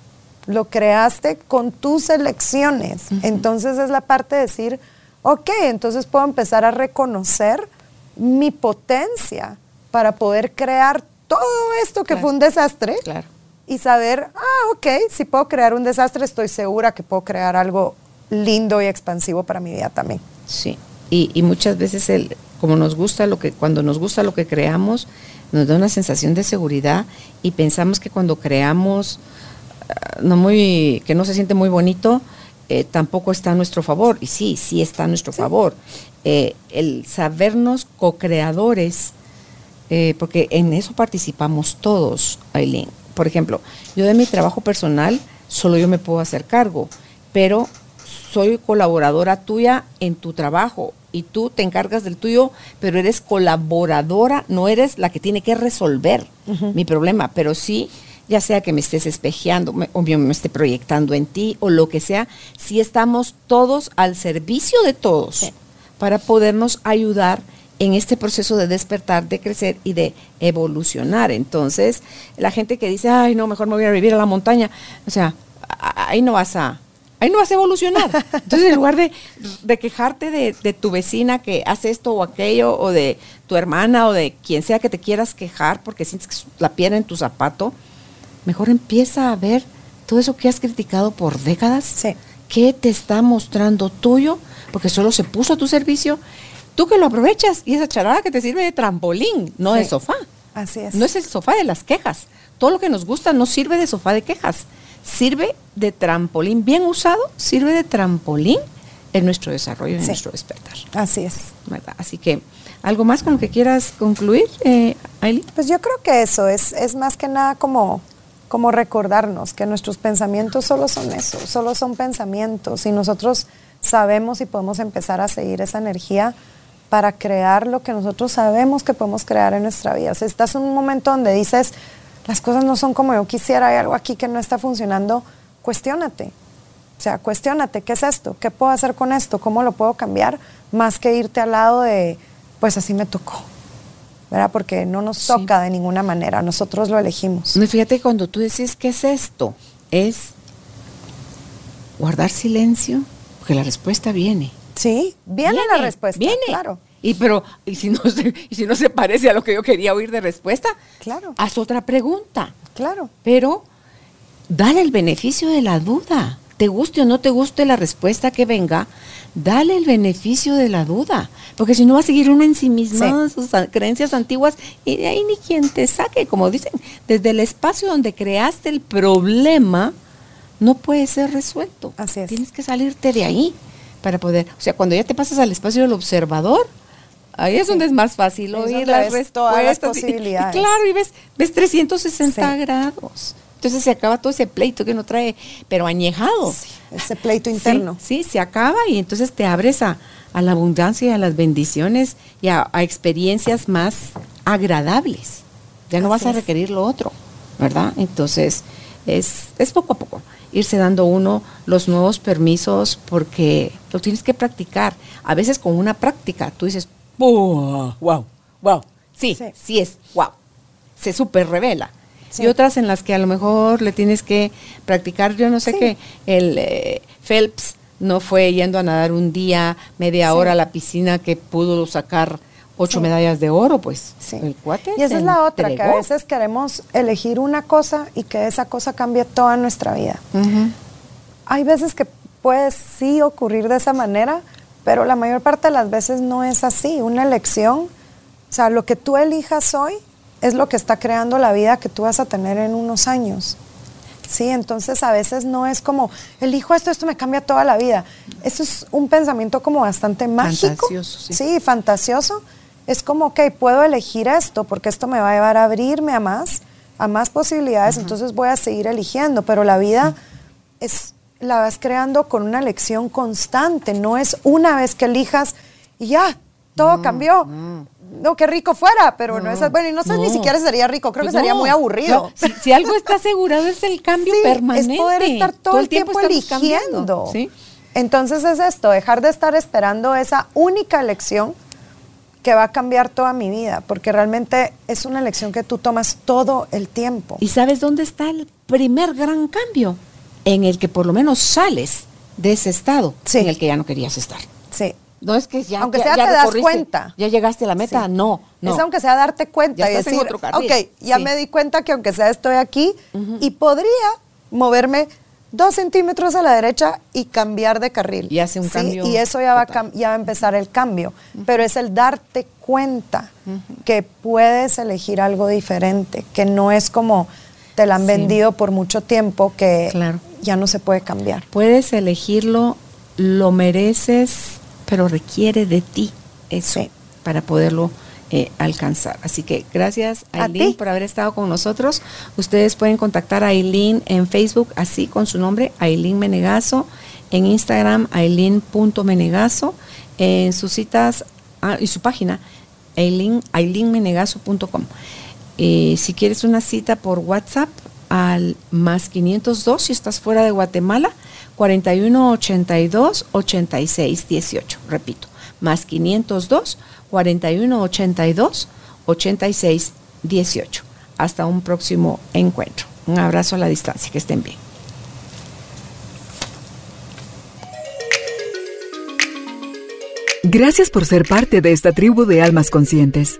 Lo creaste con tus elecciones. Entonces es la parte de decir, ok, entonces puedo empezar a reconocer mi potencia para poder crear todo esto que fue un desastre. Y saber, ah, ok, si puedo crear un desastre, estoy segura que puedo crear algo lindo y expansivo para mi vida también. Sí, y, muchas veces el, como nos gusta lo que, cuando nos gusta lo que creamos, nos da una sensación de seguridad y pensamos que cuando creamos ah, no muy, que no se siente muy bonito, eh, tampoco está a nuestro favor. Y sí, sí está a nuestro favor. Eh, el sabernos co-creadores, eh, porque en eso participamos todos, Aileen. Por ejemplo, yo de mi trabajo personal, solo yo me puedo hacer cargo, pero soy colaboradora tuya en tu trabajo y tú te encargas del tuyo, pero eres colaboradora, no eres la que tiene que resolver mi problema, pero sí, ya sea que me estés espejeando o me esté proyectando en ti o lo que sea, sí estamos todos al servicio de todos para podernos ayudar en este proceso de despertar, de crecer y de evolucionar. Entonces, la gente que dice, ay, no, mejor me voy a vivir a la montaña, o sea, ahí no vas a, ahí no vas a evolucionar. Entonces, en lugar de, quejarte de, tu vecina que hace esto o aquello, o de tu hermana, o de quien sea que te quieras quejar porque sientes la piedra en tu zapato, mejor empieza a ver todo eso que has criticado por décadas. Sí. ¿Qué te está mostrando tuyo? Porque solo se puso a tu servicio. Tú que lo aprovechas y esa charada que te sirve de trampolín, no de sofá. Así es. No es el sofá de las quejas. Todo lo que nos gusta no sirve de sofá de quejas sirve de trampolín, bien usado, sirve de trampolín en nuestro desarrollo, en nuestro despertar. Así es. Así que, ¿algo más con lo que quieras concluir, eh, Pues yo creo que eso es, es más que nada como, como recordarnos que nuestros pensamientos solo son eso, solo son pensamientos y nosotros sabemos y podemos empezar a seguir esa energía para crear lo que nosotros sabemos que podemos crear en nuestra vida. Si estás en un momento donde dices, las cosas no son como yo quisiera, hay algo aquí que no está funcionando, cuestiónate. O sea, cuestiónate, ¿qué es esto? ¿Qué puedo hacer con esto? ¿Cómo lo puedo cambiar? Más que irte al lado de, pues así me tocó. ¿Verdad? Porque no nos toca de ninguna manera, nosotros lo elegimos. No, fíjate, cuando tú decís, ¿qué es esto? Es guardar silencio, porque la respuesta viene. Sí, viene, la respuesta. Viene. Claro. Y pero, ¿y si, no se, y si no se parece a lo que yo quería oír de respuesta? Claro. Haz otra pregunta. Claro. Pero dale el beneficio de la duda. Te guste o no te guste la respuesta que venga, dale el beneficio de la duda. Porque si no va a seguir uno en sí mismo, sus creencias antiguas, y de ahí ni quien te saque. Como dicen, desde el espacio donde creaste el problema, no puede ser resuelto. Así es. Tienes que salirte de ahí para poder. O sea, cuando ya te pasas al espacio del observador, Ahí es donde es más fácil oír las respuestas. posibilidades. Y, claro, y ves, ves 360 grados. Entonces se acaba todo ese pleito que uno trae, pero añejado. ese pleito interno. Sí, se acaba y entonces te abres a, la abundancia y a las bendiciones y a, experiencias más agradables. Ya no vas a requerir lo otro, ¿verdad? Entonces es, es poco a poco. irse dando uno los nuevos permisos porque lo tienes que practicar. A veces con una práctica tú dices, wow, wow, wow, sí, sí, es, wow, se super revela. Y otras en las que a lo mejor le tienes que practicar, yo no sé qué, el eh, Phelps no fue yendo a nadar un día, media hora a la piscina que pudo sacar ocho medallas de oro, pues el cuate. Y esa es la otra, que a veces queremos elegir una cosa y que esa cosa cambie toda nuestra vida. Hay veces que puede sí ocurrir de esa manera, pero la mayor parte de las veces no es así. Una elección, o sea, lo que tú elijas hoy es lo que está creando la vida que tú vas a tener en unos años. Sí, entonces a veces no es como, elijo esto, esto me cambia toda la vida. Eso es un pensamiento como bastante mágico. Fantasioso, sí. fantasioso. Es como, ok, puedo elegir esto porque esto me va a llevar a abrirme a más, a más posibilidades, entonces voy a seguir eligiendo, pero la vida es, la vas creando con una elección constante, no es una vez que elijas y ya, todo cambió no, qué rico fuera, pero no, es bueno, y no sé ni siquiera sería rico, creo que sería muy aburrido. si, algo está asegurado es el cambio permanente. Es poder estar todo, el tiempo, eligiendo. Entonces es esto, dejar de estar esperando esa única elección que va a cambiar toda mi vida, porque realmente es una elección que tú tomas todo el tiempo. ¿Y sabes dónde está el primer gran cambio? En el que por lo menos sales de ese estado en el que ya no querías estar. Sí. No es que ya, aunque sea te das cuenta. Ya llegaste a la meta, no, no. Es aunque sea darte cuenta y decir, ok, ya me di cuenta que aunque sea estoy aquí y podría moverme dos centímetros a la derecha y cambiar de carril. Y hace un cambio. Y eso ya va, a, ya va a empezar el cambio. Pero es el darte cuenta que puedes elegir algo diferente, que no es como te la han vendido por mucho tiempo, que ya no se puede cambiar. Puedes elegirlo, lo mereces pero requiere de ti eso para poderlo eh, alcanzar. Así que gracias Aileen por haber estado con nosotros. Ustedes pueden contactar a Aileen en Facebook, así con su nombre, Aileen Menegazo, en Instagram, aileen.menegazo, en sus citas ah, y su página, aileen, aileenmenegazo.com. Eh, si quieres una cita por WhatsApp, al más 502 si estás fuera de Guatemala, 41 82 86 18. Repito, más 502 41 82 86 18. Hasta un próximo encuentro. Un abrazo a la distancia, que estén bien. Gracias por ser parte de esta tribu de almas conscientes.